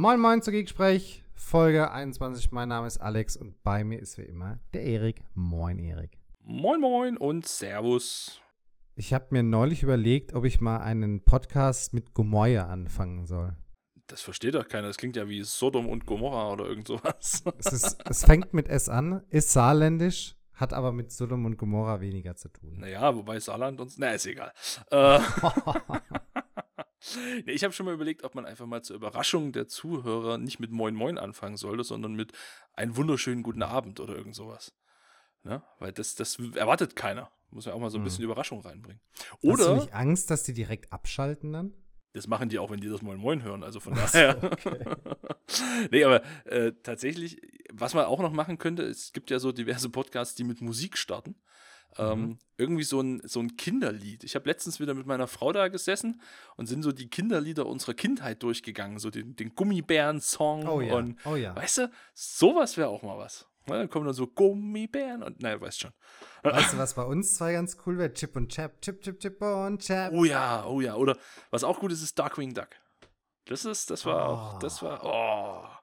Moin Moin zu Geeksprech, Folge 21. Mein Name ist Alex und bei mir ist wie immer der Erik. Moin Erik. Moin Moin und Servus. Ich habe mir neulich überlegt, ob ich mal einen Podcast mit Gomoya anfangen soll. Das versteht doch keiner. Das klingt ja wie Sodom und Gomorra oder irgend sowas. Es, ist, es fängt mit S an, ist saarländisch, hat aber mit Sodom und Gomorra weniger zu tun. Naja, wobei Saarland uns. Na, ist egal. Äh, ich habe schon mal überlegt, ob man einfach mal zur Überraschung der Zuhörer nicht mit Moin Moin anfangen sollte, sondern mit einen wunderschönen guten Abend oder irgend sowas. Ne? Weil das, das erwartet keiner. Muss ja auch mal so ein bisschen Überraschung reinbringen. Hast du Oder nicht Angst, dass die direkt abschalten dann? Das machen die auch, wenn die das Moin Moin hören. Also von daher. nee, aber äh, tatsächlich, was man auch noch machen könnte, es gibt ja so diverse Podcasts, die mit Musik starten. Ähm, irgendwie so ein, so ein Kinderlied. Ich habe letztens wieder mit meiner Frau da gesessen und sind so die Kinderlieder unserer Kindheit durchgegangen. So den, den Gummibären-Song. Oh ja, Und, oh ja. Weißt du, sowas wäre auch mal was. Ne, dann kommen dann so Gummibären und, naja, weißt schon. Weißt du, was bei uns zwei ganz cool wäre? Chip und Chap, Chip, Chip, Chip und Chap. Oh ja, oh ja. Oder was auch gut ist, ist Darkwing Duck. Das ist, das war Oh. auch, das war, oh.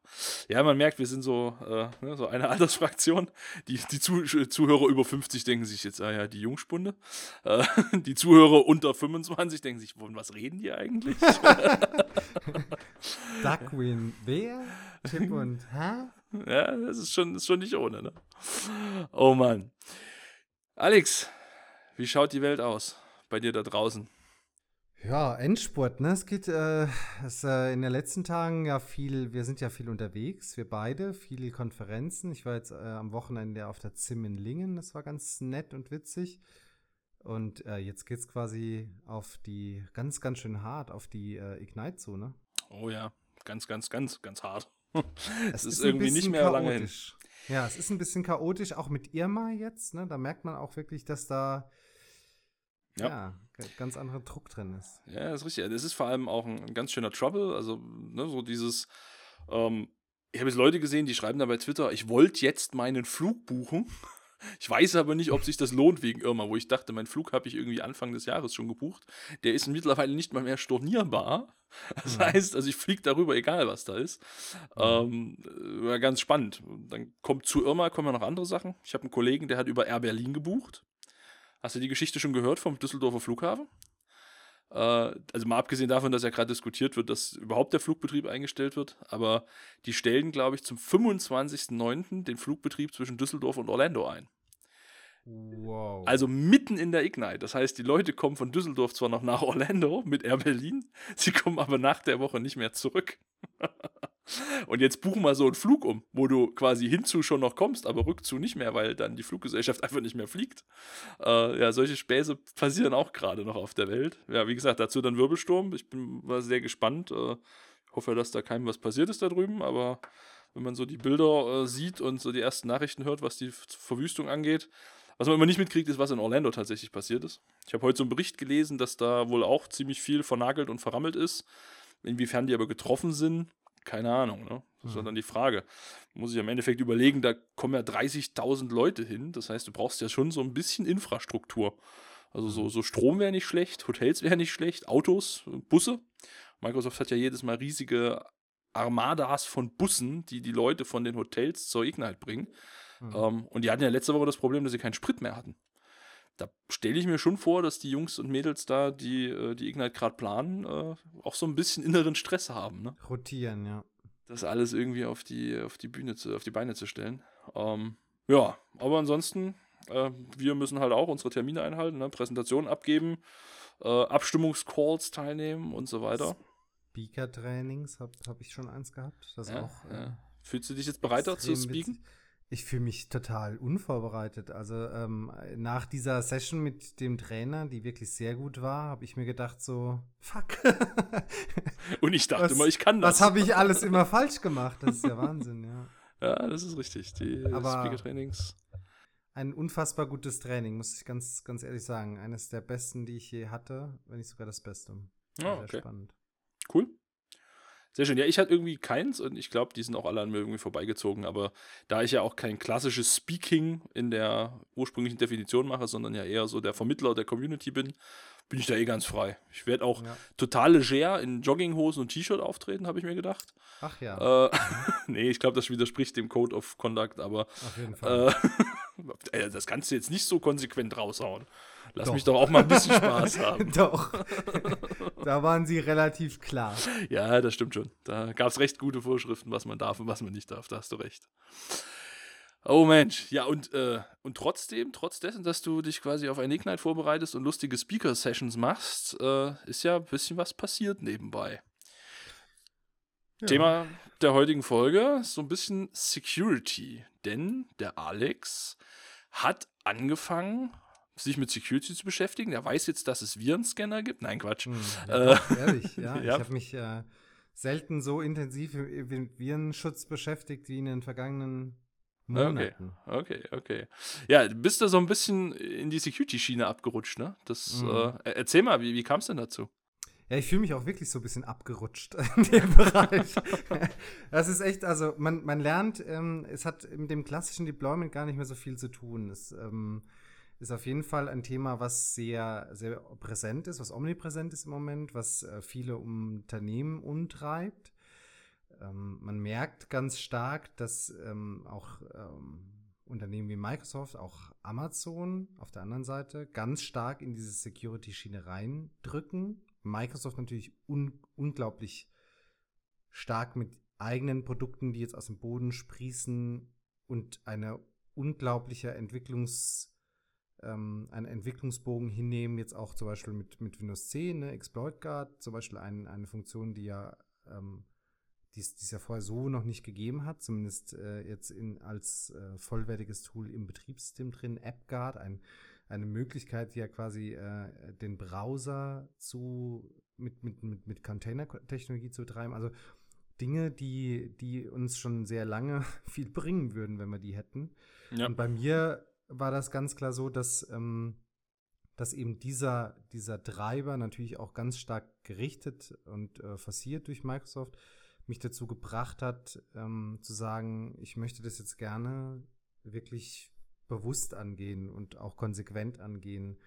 Ja, man merkt, wir sind so, äh, ne, so eine Altersfraktion. Die, die Zu Zuhörer über 50 denken sich jetzt, ah ja, die Jungspunde. Äh, die Zuhörer unter 25 denken sich, von was reden die eigentlich? Duckwin, wer? Chip und, hä? ja, das ist schon, ist schon nicht ohne, ne? Oh Mann. Alex, wie schaut die Welt aus bei dir da draußen? Ja, Endspurt, ne? Es geht äh, es, äh, in den letzten Tagen ja viel, wir sind ja viel unterwegs, wir beide, viele Konferenzen. Ich war jetzt äh, am Wochenende auf der ZIM in Lingen, das war ganz nett und witzig. Und äh, jetzt geht's quasi auf die, ganz, ganz schön hart, auf die äh, Ignite zu, ne? Oh ja, ganz, ganz, ganz, ganz hart. Es ist ein irgendwie nicht mehr lange hin. chaotisch. Ja, es ist ein bisschen chaotisch, auch mit Irma jetzt, ne? Da merkt man auch wirklich, dass da Ja. ja, ganz anderer Druck drin ist. Ja, das ist richtig. Das ist vor allem auch ein, ein ganz schöner Trouble. Also, ne, so dieses. Ähm, ich habe jetzt Leute gesehen, die schreiben da bei Twitter, ich wollte jetzt meinen Flug buchen. Ich weiß aber nicht, ob sich das lohnt wegen Irma, wo ich dachte, mein Flug habe ich irgendwie Anfang des Jahres schon gebucht. Der ist mittlerweile nicht mal mehr stornierbar. Das Mhm. heißt, also ich fliege darüber, egal was da ist. Ähm, äh, war ganz spannend. Dann kommt zu Irma, kommen ja noch andere Sachen. Ich habe einen Kollegen, der hat über Air Berlin gebucht. Hast du die Geschichte schon gehört vom Düsseldorfer Flughafen? Äh, also mal abgesehen davon, dass ja gerade diskutiert wird, dass überhaupt der Flugbetrieb eingestellt wird, aber die stellen, glaube ich, zum 25.09. den Flugbetrieb zwischen Düsseldorf und Orlando ein. Wow. Also mitten in der Ignite. Das heißt, die Leute kommen von Düsseldorf zwar noch nach Orlando mit Air Berlin, sie kommen aber nach der Woche nicht mehr zurück. Und jetzt buch mal so einen Flug um, wo du quasi hinzu schon noch kommst, aber rückzu nicht mehr, weil dann die Fluggesellschaft einfach nicht mehr fliegt. Äh, ja, solche Späße passieren auch gerade noch auf der Welt. Ja, wie gesagt, dazu dann Wirbelsturm. Ich bin war sehr gespannt. Äh, hoffe, dass da keinem was passiert ist da drüben, aber wenn man so die Bilder äh, sieht und so die ersten Nachrichten hört, was die Verwüstung angeht, was man immer nicht mitkriegt, ist, was in Orlando tatsächlich passiert ist. Ich habe heute so einen Bericht gelesen, dass da wohl auch ziemlich viel vernagelt und verrammelt ist. Inwiefern die aber getroffen sind, keine Ahnung. Ne? Das ist Mhm. dann die Frage. Muss ich im Endeffekt überlegen, da kommen ja 30.000 Leute hin. Das heißt, du brauchst ja schon so ein bisschen Infrastruktur. Also so, so Strom wäre nicht schlecht, Hotels wäre nicht schlecht, Autos, Busse. Microsoft hat ja jedes Mal riesige Armadas von Bussen, die die Leute von den Hotels zur Ignite bringen. Mhm. Ähm, und die hatten ja letzte Woche das Problem, dass sie keinen Sprit mehr hatten. Da stelle ich mir schon vor, dass die Jungs und Mädels da, die äh, die Ignite gerade planen, äh, auch so ein bisschen inneren Stress haben, ne? Rotieren, ja. Das alles irgendwie auf die, auf die Bühne zu, auf die Beine zu stellen. Ähm, ja, aber ansonsten, äh, wir müssen halt auch unsere Termine einhalten, ne? Präsentationen abgeben, äh, Abstimmungscalls teilnehmen und so weiter. Speaker-Trainings habe hab ich schon eins gehabt. Das Ja, auch. äh, ja. Fühlst du dich jetzt bereiter zu extrem speaken? witzig. Ich fühle mich total unvorbereitet. Also ähm, nach dieser Session mit dem Trainer, die wirklich sehr gut war, habe ich mir gedacht so, fuck. Und ich dachte Was- immer, ich kann das. Was habe ich alles immer falsch gemacht? Das ist ja Wahnsinn, ja. Ja, das ist richtig. Die Aber- Speaker-Trainings. Ein unfassbar gutes Training, muss ich ganz, ganz ehrlich sagen. Eines der besten, die ich je hatte, wenn nicht sogar das Beste. Sehr okay. spannend. Cool. Sehr schön. Ja, ich hatte irgendwie keins und ich glaube, die sind auch alle an mir irgendwie vorbeigezogen. Aber da ich ja auch kein klassisches Speaking in der ursprünglichen Definition mache, sondern ja eher so der Vermittler der Community bin, bin ich da eh ganz frei. Ich werde auch ja. total leger in Jogginghosen und T-Shirt auftreten, habe ich mir gedacht. Ach ja. Äh, nee, ich glaube, das widerspricht dem Code of Conduct, aber Auf jeden Fall. Äh, das kannst du jetzt nicht so konsequent raushauen. Lass doch. mich doch auch mal ein bisschen Spaß haben. doch. da waren sie relativ klar. Ja, das stimmt schon. Da gab es recht gute Vorschriften, was man darf und was man nicht darf. Da hast du recht. Oh Mensch, ja und, äh, und trotzdem, trotz dessen, dass du dich quasi auf ein Ignite vorbereitest und lustige Speaker-Sessions machst, äh, ist ja ein bisschen was passiert nebenbei. Ja. Thema der heutigen Folge so ein bisschen Security, denn der Alex hat angefangen, sich mit Security zu beschäftigen. Er weiß jetzt, dass es Virenscanner gibt. Nein, Quatsch. Hm, ja, äh, ehrlich, ja. ja. Ich habe mich äh, selten so intensiv mit Virenschutz beschäftigt wie in den vergangenen Monaten. Okay, okay, okay. Ja, bist du so ein bisschen in die Security-Schiene abgerutscht, ne? Das, mhm. äh, erzähl mal, wie, wie kam es denn dazu? Ja, ich fühle mich auch wirklich so ein bisschen abgerutscht in dem Bereich. das ist echt, also man, man lernt, ähm, es hat mit dem klassischen Deployment gar nicht mehr so viel zu tun. Es ähm, ist auf jeden Fall ein Thema, was sehr, sehr präsent ist, was omnipräsent ist im Moment, was äh, viele Unternehmen umtreibt. Ähm, man merkt ganz stark, dass ähm, auch ähm, Unternehmen wie Microsoft, auch Amazon auf der anderen Seite ganz stark in diese Security-Schiene reindrücken. Microsoft natürlich un unglaublich stark mit eigenen Produkten, die jetzt aus dem Boden sprießen und eine unglaubliche Entwicklungs- ähm, einen Entwicklungsbogen hinnehmen, jetzt auch zum Beispiel mit, mit Windows 10, ne, Exploit Guard, zum Beispiel ein, eine Funktion, die ja ähm, die es ja vorher so noch nicht gegeben hat, zumindest äh, jetzt in, als äh, vollwertiges Tool im Betriebssystem drin, AppGuard, ein, eine Möglichkeit, ja quasi äh, den Browser zu mit, mit, mit, mit Container-Technologie zu betreiben. Also Dinge, die, die uns schon sehr lange viel bringen würden, wenn wir die hätten. Ja. Und bei mir war das ganz klar so, dass, ähm, dass eben dieser, dieser Treiber natürlich auch ganz stark gerichtet und äh, forciert durch Microsoft mich dazu gebracht hat, ähm, zu sagen, ich möchte das jetzt gerne wirklich bewusst angehen und auch konsequent angehen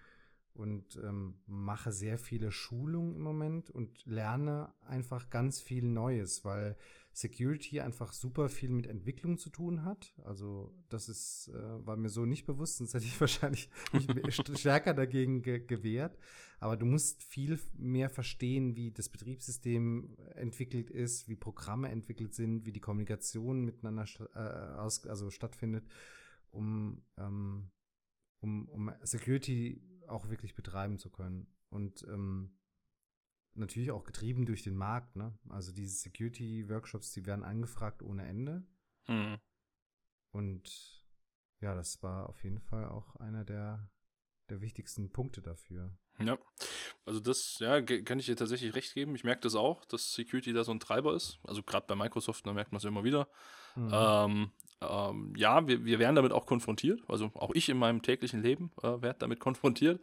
und ähm, mache sehr viele Schulungen im Moment und lerne einfach ganz viel Neues, weil Security einfach super viel mit Entwicklung zu tun hat. Also das ist, äh, war mir so nicht bewusst, sonst hätte ich wahrscheinlich mich stärker dagegen ge gewehrt. Aber du musst viel mehr verstehen, wie das Betriebssystem entwickelt ist, wie Programme entwickelt sind, wie die Kommunikation miteinander äh, aus, also stattfindet, um, ähm, um, um Security auch wirklich betreiben zu können. Und ähm, natürlich auch getrieben durch den Markt, ne? Also diese Security-Workshops, die werden angefragt ohne Ende. Mhm. Und ja, das war auf jeden Fall auch einer der, der wichtigsten Punkte dafür. Ja, also das, ja, kann ich dir tatsächlich recht geben. Ich merke das auch, dass Security da so ein Treiber ist. Also gerade bei Microsoft, da merkt man es immer wieder. Mhm. Ähm, ähm, ja, wir, wir werden damit auch konfrontiert. Also auch ich in meinem täglichen Leben äh, werde damit konfrontiert.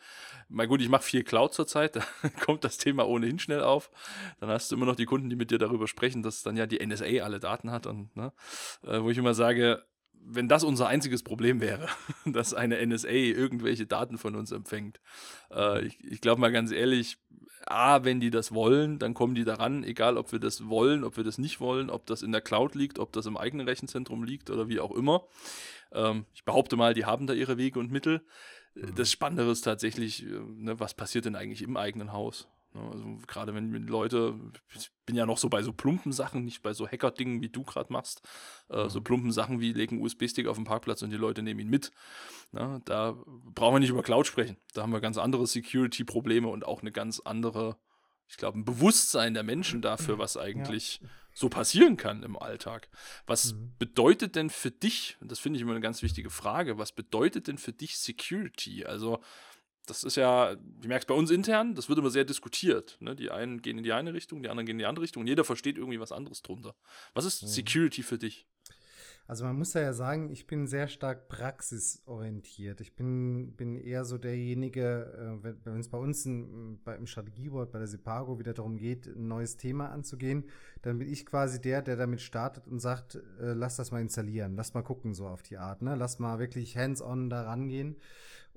Mal gut, ich mache viel Cloud zurzeit, da kommt das Thema ohnehin schnell auf. Dann hast du immer noch die Kunden, die mit dir darüber sprechen, dass dann ja die NSA alle Daten hat und ne, äh, wo ich immer sage, wenn das unser einziges Problem wäre, dass eine NSA irgendwelche Daten von uns empfängt. Äh, ich ich glaube mal ganz ehrlich, A, wenn die das wollen, dann kommen die daran, egal ob wir das wollen, ob wir das nicht wollen, ob das in der Cloud liegt, ob das im eigenen Rechenzentrum liegt oder wie auch immer. Ähm, ich behaupte mal, die haben da ihre Wege und Mittel. Mhm. Das Spannende ist tatsächlich, äh, ne, was passiert denn eigentlich im eigenen Haus? Ne, also gerade wenn, Leute, ich bin ja noch so bei so plumpen Sachen, nicht bei so Hacker-Dingen, wie du gerade machst, äh, so mhm. plumpen Sachen wie legen USB-Stick auf den Parkplatz und die Leute nehmen ihn mit. Na, da brauchen wir nicht über Cloud sprechen. Da haben wir ganz andere Security-Probleme und auch eine ganz andere, ich glaube, ein Bewusstsein der Menschen dafür, was eigentlich ja. so passieren kann im Alltag. Was mhm. bedeutet denn für dich, und das finde ich immer eine ganz wichtige Frage, was bedeutet denn für dich Security? Also das ist ja, du merkst bei uns intern, das wird immer sehr diskutiert. Ne? Die einen gehen in die eine Richtung, die anderen gehen in die andere Richtung und jeder versteht irgendwie was anderes drunter. Was ist mhm. Security für dich? Also man muss ja sagen, ich bin sehr stark praxisorientiert. Ich bin, bin eher so derjenige, äh, wenn es bei uns in, bei, im Strategieboard, bei der Sipago wieder darum geht, ein neues Thema anzugehen, dann bin ich quasi der, der damit startet und sagt, äh, lass das mal installieren, lass mal gucken so auf die Art, ne? lass mal wirklich hands-on da rangehen.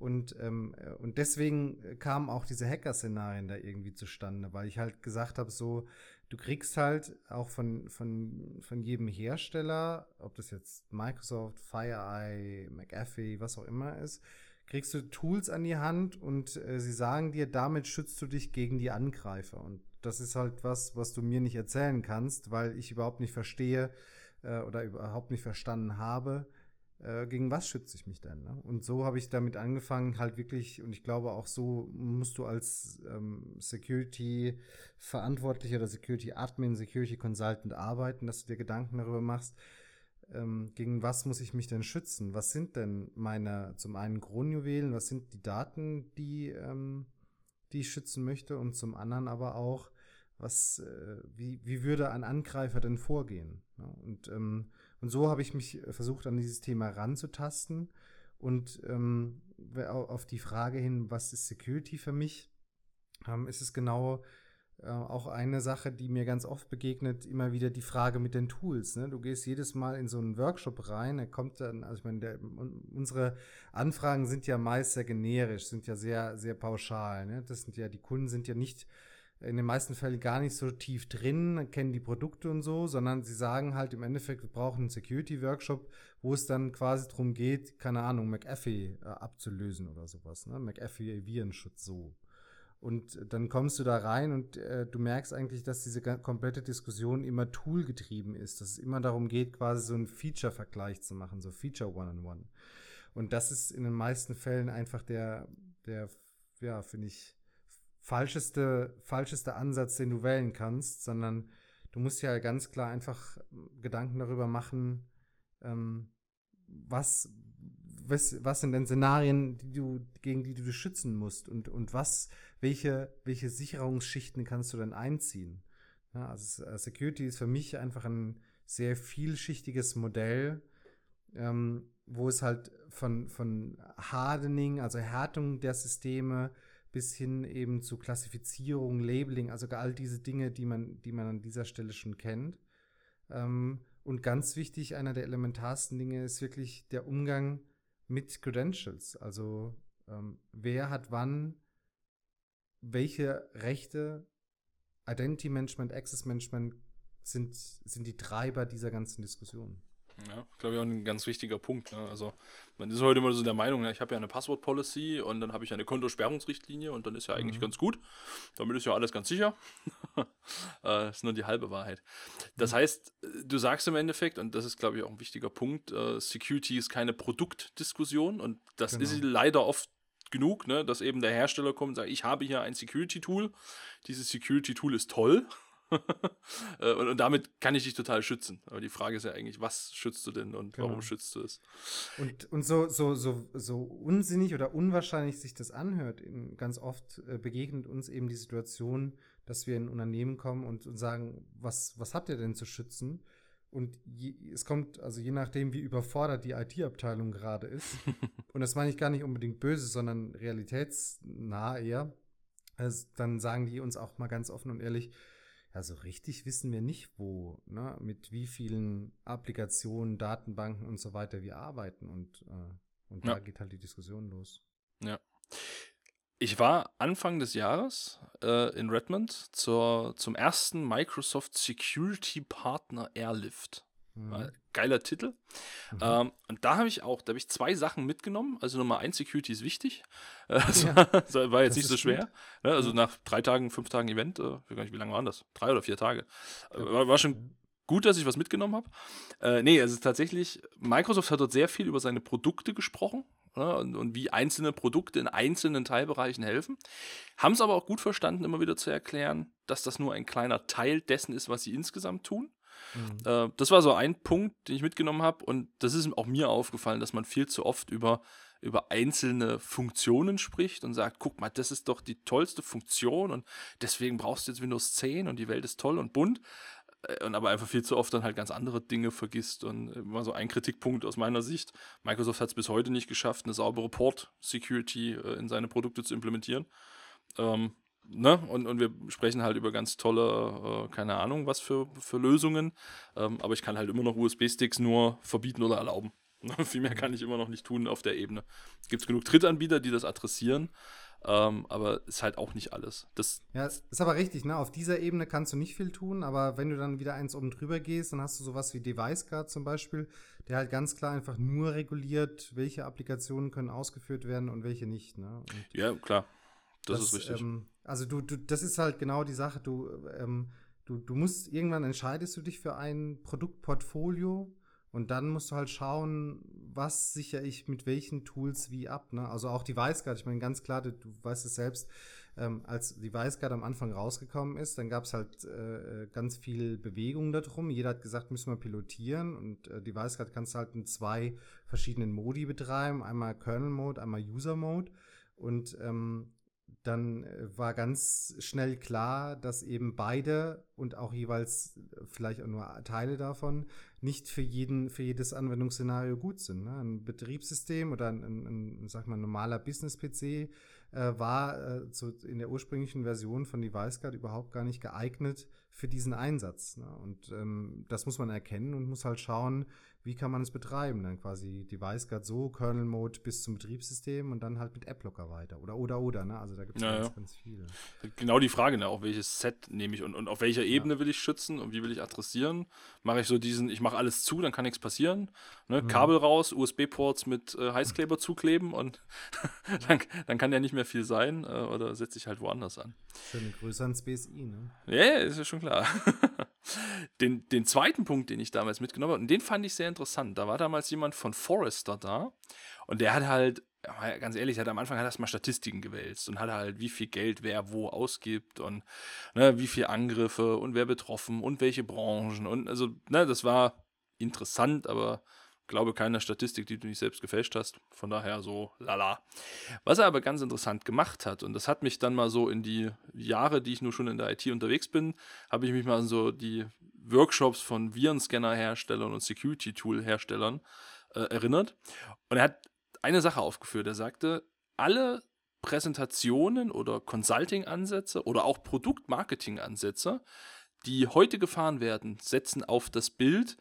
Und, ähm, und deswegen kamen auch diese Hacker-Szenarien da irgendwie zustande, weil ich halt gesagt habe, so, du kriegst halt auch von, von, von jedem Hersteller, ob das jetzt Microsoft, FireEye, McAfee, was auch immer ist, kriegst du Tools an die Hand und äh, sie sagen dir, damit schützt du dich gegen die Angreifer. Und das ist halt was, was du mir nicht erzählen kannst, weil ich überhaupt nicht verstehe äh, oder überhaupt nicht verstanden habe, äh, gegen was schütze ich mich denn? Ne? Und so habe ich damit angefangen, halt wirklich, und ich glaube auch so musst du als ähm, Security-Verantwortlicher oder Security-Admin, Security-Consultant arbeiten, dass du dir Gedanken darüber machst, ähm, gegen was muss ich mich denn schützen? Was sind denn meine, zum einen Kronjuwelen, was sind die Daten, die, ähm, die ich schützen möchte und zum anderen aber auch, was, äh, wie, wie würde ein Angreifer denn vorgehen? Ja, ne? und ähm, und so habe ich mich äh, versucht, an dieses Thema ranzutasten. Und ähm, auf die Frage hin, was ist Security für mich, ähm, ist es genau äh, auch eine Sache, die mir ganz oft begegnet, immer wieder die Frage mit den Tools. Ne? Du gehst jedes Mal in so einen Workshop rein, er kommt dann, also ich meine, der, unsere Anfragen sind ja meist sehr generisch, sind ja sehr, sehr pauschal. Ne? Das sind ja, die Kunden sind ja nicht in den meisten Fällen gar nicht so tief drin, kennen die Produkte und so, sondern sie sagen halt im Endeffekt, wir brauchen einen Security-Workshop, wo es dann quasi darum geht, keine Ahnung, McAfee äh, abzulösen oder sowas. Ne? McAfee Virenschutz so. Und dann kommst du da rein und äh, du merkst eigentlich, dass diese komplette Diskussion immer toolgetrieben ist, dass es immer darum geht, quasi so einen Feature-Vergleich zu machen, so Feature One-on-One. -on -One. Und das ist in den meisten Fällen einfach der, der, ja, finde ich, falscheste, falscheste Ansatz, den du wählen kannst, sondern du musst ja ganz klar einfach Gedanken darüber machen, ähm, was, was, was sind denn Szenarien, die du, gegen die du dich schützen musst und, und was, welche, welche Sicherungsschichten kannst du denn einziehen? Ja, also äh, Security ist für mich einfach ein sehr vielschichtiges Modell, ähm, wo es halt von, von Hardening, also Härtung der Systeme, bis hin eben zu Klassifizierung, Labeling, also all diese Dinge, die man, die man an dieser Stelle schon kennt. Ähm, und ganz wichtig, einer der elementarsten Dinge ist wirklich der Umgang mit Credentials. Also ähm, wer hat wann welche Rechte, Identity Management, Access Management sind, sind die Treiber dieser ganzen Diskussion. Ja, glaube ich auch ein ganz wichtiger Punkt. Ne? Also man ist heute immer so der Meinung, ja, ich habe ja eine Passwort-Policy und dann habe ich eine Kontosperrungsrichtlinie und dann ist ja eigentlich mhm. ganz gut. Damit ist ja alles ganz sicher. äh, ist nur die halbe Wahrheit. Das mhm. heißt, du sagst im Endeffekt, und das ist, glaube ich, auch ein wichtiger Punkt, äh, Security ist keine Produktdiskussion und das genau. ist leider oft genug, ne, dass eben der Hersteller kommt und sagt, ich habe hier ein Security-Tool. Dieses Security-Tool ist toll. Äh, und, und, damit kann ich dich total schützen. Aber die Frage ist ja eigentlich, was schützt du denn und genau. warum schützt du es? Und, und so, so, so, so unsinnig oder unwahrscheinlich sich das anhört, ganz oft äh, begegnet uns eben die Situation, dass wir in ein Unternehmen kommen und, und sagen, was, was habt ihr denn zu schützen? Und je, es kommt, also je nachdem, wie überfordert die IT-Abteilung gerade ist, und das meine ich gar nicht unbedingt böse, sondern realitätsnah eher, also dann sagen die uns auch mal ganz offen und ehrlich, ja, so richtig wissen wir nicht, wo, ne, mit wie vielen Applikationen, Datenbanken und so weiter wir arbeiten. Und, äh, und ja. da geht halt die Diskussion los. Ja. Ich war Anfang des Jahres äh, in Redmond zur, zum ersten Microsoft Security Partner Airlift. Mhm. Geiler Titel. Mhm. Ähm, und da habe ich auch, da habe ich zwei Sachen mitgenommen. Also Nummer eins, Security ist wichtig. Äh, das, ja. war, jetzt nicht so schwer. Ne? Also nach drei Tagen, fünf Tagen Event, äh, ich weiß gar nicht, wie lange waren das? Drei oder vier Tage. Äh, war, war, schon gut, dass ich was mitgenommen habe. Äh, nee, also tatsächlich, Microsoft hat dort sehr viel über seine Produkte gesprochen. Ne? Und, und, wie einzelne Produkte in einzelnen Teilbereichen helfen. Haben es aber auch gut verstanden, immer wieder zu erklären, dass das nur ein kleiner Teil dessen ist, was sie insgesamt tun. Mhm. Äh, das war so ein Punkt, den ich mitgenommen habe. Und das ist auch mir aufgefallen, dass man viel zu oft über, über einzelne Funktionen spricht und sagt, guck mal, das ist doch die tollste Funktion und deswegen brauchst du jetzt Windows 10 und die Welt ist toll und bunt. äh, und aber einfach viel zu oft dann halt ganz andere Dinge vergisst. Und immer so ein Kritikpunkt aus meiner Sicht. Microsoft hat es bis heute nicht geschafft, eine saubere Port-Security äh, in seine Produkte zu implementieren. Ähm, ne? und, und wir sprechen halt über ganz tolle, äh, keine Ahnung, was für, für Lösungen. Ähm, aber ich kann halt immer noch USB-Sticks nur verbieten oder erlauben. Viel mehr kann ich immer noch nicht tun auf der Ebene. Es gibt genug Drittanbieter, die das adressieren. Ähm, aber ist halt auch nicht alles. Das ja, ist aber richtig, ne? Auf dieser Ebene kannst du nicht viel tun, aber wenn du dann wieder eins oben drüber gehst, dann hast du sowas wie Device Guard zum Beispiel, der halt ganz klar einfach nur reguliert, welche Applikationen können ausgeführt werden und welche nicht, ne? Und ja, klar. Das, das ist richtig. Ähm, also du, du, das ist halt genau die Sache, du, ähm, du, du musst, irgendwann entscheidest du dich für ein Produktportfolio und dann musst du halt schauen, was sichere ich mit welchen Tools wie ab. Ne? Also auch die Weißguard, ich meine ganz klar, du, du weißt es selbst, ähm, als die Weißguard am Anfang rausgekommen ist, dann gab es halt äh, ganz viel Bewegung darum. Jeder hat gesagt, müssen wir pilotieren und äh, die Weißguard kannst du halt in zwei verschiedenen Modi betreiben, einmal Kernel Mode, einmal User Mode und ähm, dann äh, war ganz schnell klar, dass eben beide und auch jeweils äh, vielleicht auch nur Teile davon nicht für jeden, für jedes Anwendungsszenario gut sind. Ne? Ein Betriebssystem oder ein, ein, ein sag mal, normaler Business-PC äh, war äh, so in der ursprünglichen Version von Device Guard überhaupt gar nicht geeignet für diesen Einsatz. Ne? Und ähm, das muss man erkennen und muss halt schauen, wie kann man es betreiben? Dann quasi Device Guard so, Kernel Mode bis zum Betriebssystem und dann halt mit App-Locker weiter. Oder, oder, oder, ne? Also da gibt es ja, ganz, ja. ganz viel. Genau die Frage, ne? Auch welches Set nehme ich und, und auf welcher Ebene ja. will ich schützen und wie will ich adressieren? Mache ich so diesen, ich mache alles zu, dann kann nichts passieren. Ne? Mhm. Kabel raus, USB-Ports mit äh, Heißkleber zukleben und dann, dann kann ja nicht mehr viel sein. Äh, oder setze ich halt woanders an. Schöne Grüße ans BSI, ne? Ja, yeah, ist ja schon klar. den, den zweiten Punkt, den ich damals mitgenommen habe, und den fand ich sehr interessant. Da war damals jemand von Forrester da und der hat halt, ganz ehrlich, hat am Anfang hat erstmal Statistiken gewälzt und hat halt, wie viel Geld wer wo ausgibt und ne, wie viele Angriffe und wer betroffen und welche Branchen und also, ne, das war interessant, aber glaube keine Statistik, die du nicht selbst gefälscht hast. Von daher so lala. Was er aber ganz interessant gemacht hat, und das hat mich dann mal so in die Jahre, die ich nur schon in der IT unterwegs bin, habe ich mich mal so die Workshops von Virenscanner-Herstellern und Security-Tool-Herstellern äh, erinnert. Und er hat eine Sache aufgeführt. Er sagte, alle Präsentationen oder Consulting-Ansätze oder auch Produktmarketing-Ansätze, die heute gefahren werden, setzen auf das Bild,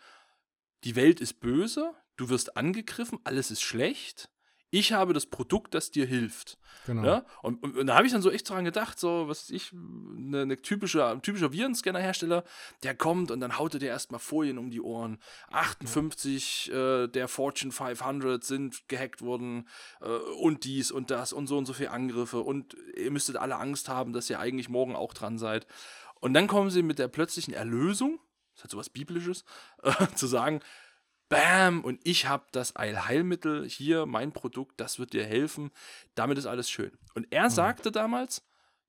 die Welt ist böse, du wirst angegriffen, alles ist schlecht. Ich habe das Produkt, das dir hilft. Genau. Ja? Und, und, und da habe ich dann so echt dran gedacht, so, was ich, eine, eine typische, ein typischer Virenscanner-Hersteller, der kommt und dann haut er dir erstmal Folien um die Ohren. 58 ja. äh, der Fortune 500 sind gehackt worden äh, und dies und das und so und so viele Angriffe und ihr müsstet alle Angst haben, dass ihr eigentlich morgen auch dran seid. Und dann kommen sie mit der plötzlichen Erlösung das hat sowas Biblisches, äh, zu sagen, Bam, und ich habe das Eilheilmittel hier, mein Produkt, das wird dir helfen, damit ist alles schön. Und er mhm. sagte damals,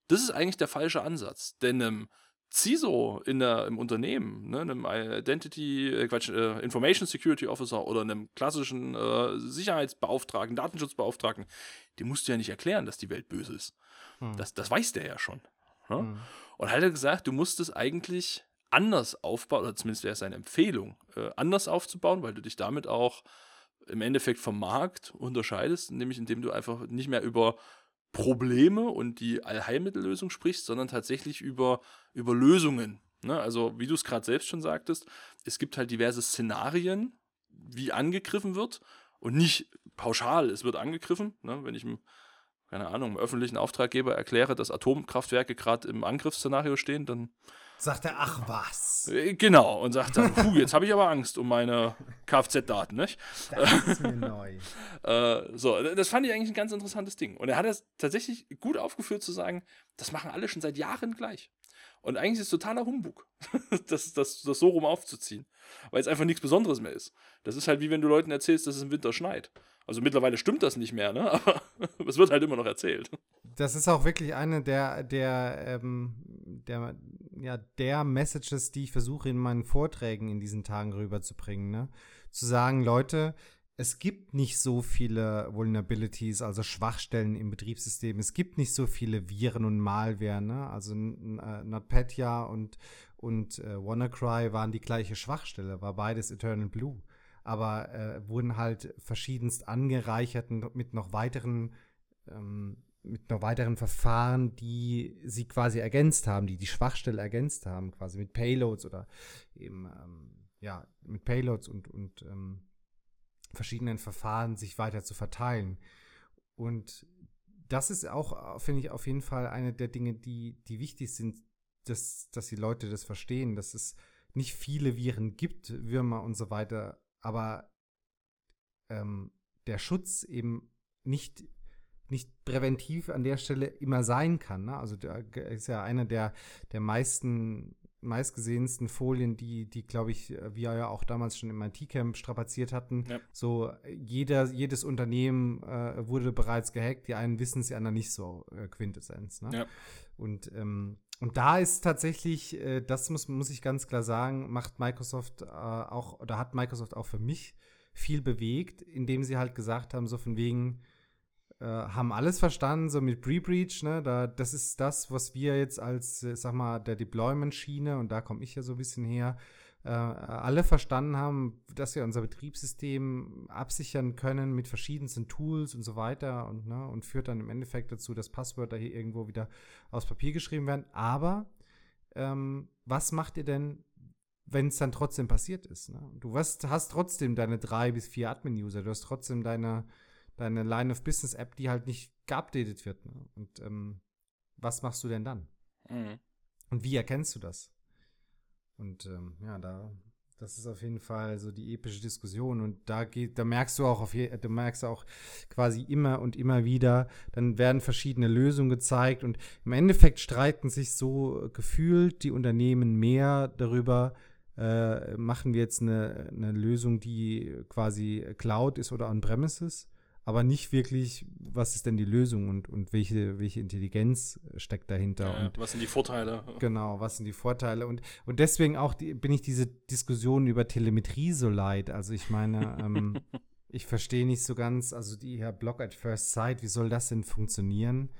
das ist eigentlich der falsche Ansatz, denn einem CISO in der, im Unternehmen, ne, einem Identity, äh, Quatsch, äh, Information Security Officer oder einem klassischen äh, Sicherheitsbeauftragten, Datenschutzbeauftragten, dem musst du ja nicht erklären, dass die Welt böse ist. Mhm. Das, das weiß der ja schon. Ne? Mhm. Und hat er gesagt, du musst es eigentlich anders aufbauen, oder zumindest wäre es eine Empfehlung, äh, anders aufzubauen, weil du dich damit auch im Endeffekt vom Markt unterscheidest, nämlich indem du einfach nicht mehr über Probleme und die Allheilmittellösung sprichst, sondern tatsächlich über, über Lösungen. Ne? Also, wie du es gerade selbst schon sagtest, es gibt halt diverse Szenarien, wie angegriffen wird und nicht pauschal, es wird angegriffen. Ne? Wenn ich im, keine Ahnung, im öffentlichen Auftraggeber erkläre, dass Atomkraftwerke gerade im Angriffsszenario stehen, dann Sagt er, ach was. Äh, genau, und sagt dann, puh, jetzt habe ich aber Angst um meine Kfz-Daten, nicht? Das ist mir neu. äh, so, das fand ich eigentlich ein ganz interessantes Ding. Und er hat es tatsächlich gut aufgeführt zu sagen, das machen alle schon seit Jahren gleich. Und eigentlich ist es totaler Humbug, das, das, das so rum aufzuziehen. Weil es einfach nichts Besonderes mehr ist. Das ist halt wie wenn du Leuten erzählst, dass es im Winter schneit. Also mittlerweile stimmt das nicht mehr, ne? Aber es wird halt immer noch erzählt. Das ist auch wirklich eine der, der, ähm, der, ja, der Messages, die ich versuche in meinen Vorträgen in diesen Tagen rüberzubringen. Ne? Zu sagen, Leute, es gibt nicht so viele Vulnerabilities, also Schwachstellen im Betriebssystem. Es gibt nicht so viele Viren und Malware, ne? Also äh, NotPetya und, und äh, WannaCry waren die gleiche Schwachstelle, war beides Eternal Blue. Aber äh, wurden halt verschiedenst angereichert mit noch weiteren ähm, mit noch weiteren Verfahren, die sie quasi ergänzt haben, die die Schwachstelle ergänzt haben, quasi mit Payloads oder eben ähm, ja mit Payloads und und ähm, verschiedenen Verfahren sich weiter zu verteilen. Und das ist auch, finde ich, auf jeden Fall eine der Dinge, die, die wichtig sind, dass, dass die Leute das verstehen, dass es nicht viele Viren gibt, Würmer und so weiter, aber ähm, der Schutz eben nicht, nicht präventiv an der Stelle immer sein kann. Ne? Also der ist ja einer der, der meisten meistgesehensten Folien, die, die glaube ich, wir ja auch damals schon im IT-Camp strapaziert hatten. Ja. So, jeder, jedes Unternehmen äh, wurde bereits gehackt, die einen wissen es, die anderen nicht so, äh, Quintessenz. Ne? Ja. Und, ähm, und da ist tatsächlich, äh, das muss, muss ich ganz klar sagen, macht Microsoft äh, auch, oder hat Microsoft auch für mich viel bewegt, indem sie halt gesagt haben, so von wegen, äh, haben alles verstanden, so mit Pre-Breach, ne? Da, das ist das, was wir jetzt als, äh, sag mal, der Deployment-Schiene, und da komme ich ja so ein bisschen her, äh, alle verstanden haben, dass wir unser Betriebssystem absichern können mit verschiedensten Tools und so weiter und, ne, und führt dann im Endeffekt dazu, dass Passwörter hier irgendwo wieder aus Papier geschrieben werden. Aber ähm, was macht ihr denn, wenn es dann trotzdem passiert ist? Ne? Du hast, hast trotzdem deine drei bis vier Admin-User, du hast trotzdem deine deine Line of Business App, die halt nicht geupdatet wird. Ne? Und ähm, was machst du denn dann? Mhm. Und wie erkennst du das? Und ähm, ja, da, das ist auf jeden Fall so die epische Diskussion. Und da geht, da merkst du auch auf je, du merkst auch quasi immer und immer wieder, dann werden verschiedene Lösungen gezeigt und im Endeffekt streiten sich so gefühlt die Unternehmen mehr darüber, äh, machen wir jetzt eine, eine Lösung, die quasi Cloud ist oder on-premises aber nicht wirklich, was ist denn die Lösung und, und welche, welche Intelligenz steckt dahinter. Ja, und, was sind die Vorteile? Genau, was sind die Vorteile? Und, und deswegen auch die, bin ich diese Diskussion über Telemetrie so leid. Also ich meine, ähm, ich verstehe nicht so ganz, also die Herr Block at First Sight, wie soll das denn funktionieren?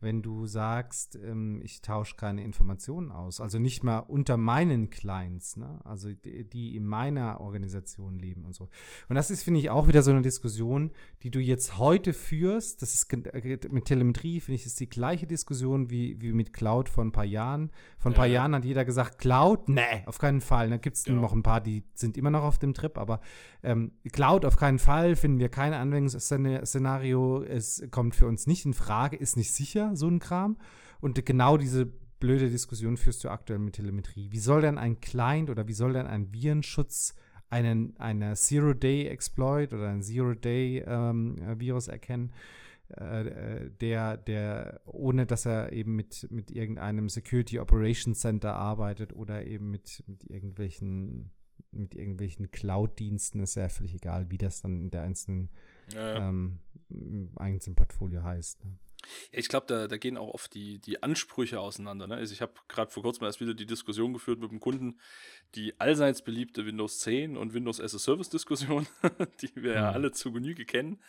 Wenn du sagst, ähm, ich tausche keine Informationen aus. Also nicht mal unter meinen Clients, ne? also die, die, in meiner Organisation leben und so. Und das ist, finde ich, auch wieder so eine Diskussion, die du jetzt heute führst. Das ist äh, mit Telemetrie, finde ich, ist die gleiche Diskussion wie, wie mit Cloud vor ein paar Jahren. Vor ein paar ja. Jahren hat jeder gesagt, Cloud, nee, auf keinen Fall. Da gibt es genau. noch ein paar, die sind immer noch auf dem Trip, aber ähm, Cloud auf keinen Fall, finden wir kein Anwendungsszenario. Es kommt für uns nicht in Frage, ist nicht sicher so ein Kram. Und genau diese blöde Diskussion führst du aktuell mit Telemetrie. Wie soll denn ein Client oder wie soll denn ein Virenschutz einen, eine Zero-Day-Exploit oder ein Zero-Day-Virus ähm, erkennen, äh, der, der, ohne dass er eben mit, mit irgendeinem Security Operations Center arbeitet oder eben mit, mit irgendwelchen, mit irgendwelchen Cloud-Diensten, ist ja völlig egal, wie das dann in der einzelnen, ja, ja. Ähm, einzelnen Portfolio heißt. Ne? Ja, ich glaube, da, da gehen auch oft die, die Ansprüche auseinander. Ne? Also ich habe gerade vor kurzem erst wieder die Diskussion geführt mit einem Kunden, die allseits beliebte Windows 10 und Windows as a Service-Diskussion, die wir ja mhm. alle zu Genüge kennen,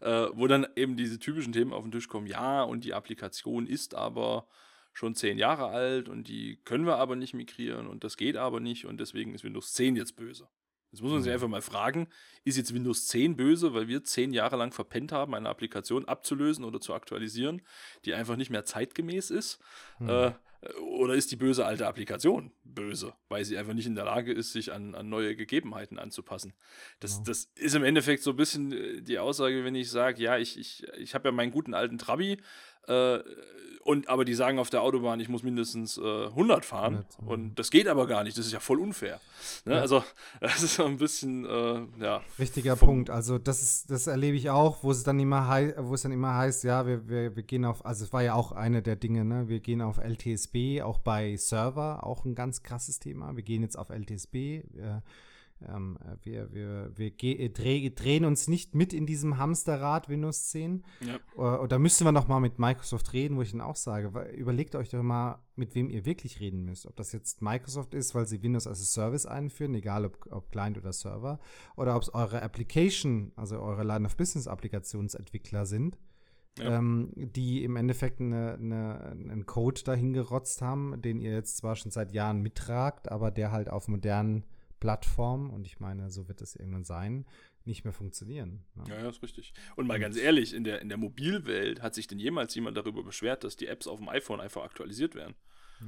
äh, wo dann eben diese typischen Themen auf den Tisch kommen. Ja, und die Applikation ist aber schon zehn Jahre alt und die können wir aber nicht migrieren und das geht aber nicht und deswegen ist Windows 10 jetzt böse. Jetzt muss man sich mhm. einfach mal fragen, ist jetzt Windows 10 böse, weil wir zehn Jahre lang verpennt haben, eine Applikation abzulösen oder zu aktualisieren, die einfach nicht mehr zeitgemäß ist? Mhm. Äh, oder ist die böse alte Applikation böse, weil sie einfach nicht in der Lage ist, sich an, an neue Gegebenheiten anzupassen? Das, genau. das ist im Endeffekt so ein bisschen äh, die Aussage, wenn ich sage, ja, ich, ich, ich habe ja meinen guten alten Trabi, äh, und aber die sagen auf der Autobahn, ich muss mindestens äh, 100 fahren 100, und das geht aber gar nicht. Das ist ja voll unfair. Ne? Ja. Also das ist so ein bisschen äh, ja. Richtiger Punkt. Also das ist, das erlebe ich auch, wo es dann immer heißt, wo es dann immer heißt, ja, wir, wir, wir gehen auf, also es war ja auch eine der Dinge, ne? Wir gehen auf LTSB, auch bei Server, auch ein ganz krasses Thema. Wir gehen jetzt auf LTSB. Wir, ähm, wir, wir, wir äh, dreh, drehen uns nicht mit in diesem Hamsterrad Windows 10. Ja. Oder, da müssen wir noch mal mit Microsoft reden, wo ich dann auch sage, weil, überlegt euch doch mal, mit wem ihr wirklich reden müsst. Ob das jetzt Microsoft ist, weil sie Windows als Service einführen, egal ob, ob Client oder Server, oder ob es eure Application, also eure Line of Business Applikationsentwickler sind ja. ähm, die im Endeffekt eine, eine, einen Code dahin gerotzt haben, den ihr jetzt zwar schon seit Jahren mittragt, aber der halt auf modernen Plattformen, und ich meine, so wird es irgendwann sein, nicht mehr funktionieren. Ne? Ja, ja, ist richtig. Und mal ganz ehrlich, in der, in der Mobilwelt hat sich denn jemals jemand darüber beschwert, dass die Apps auf dem iPhone einfach aktualisiert werden?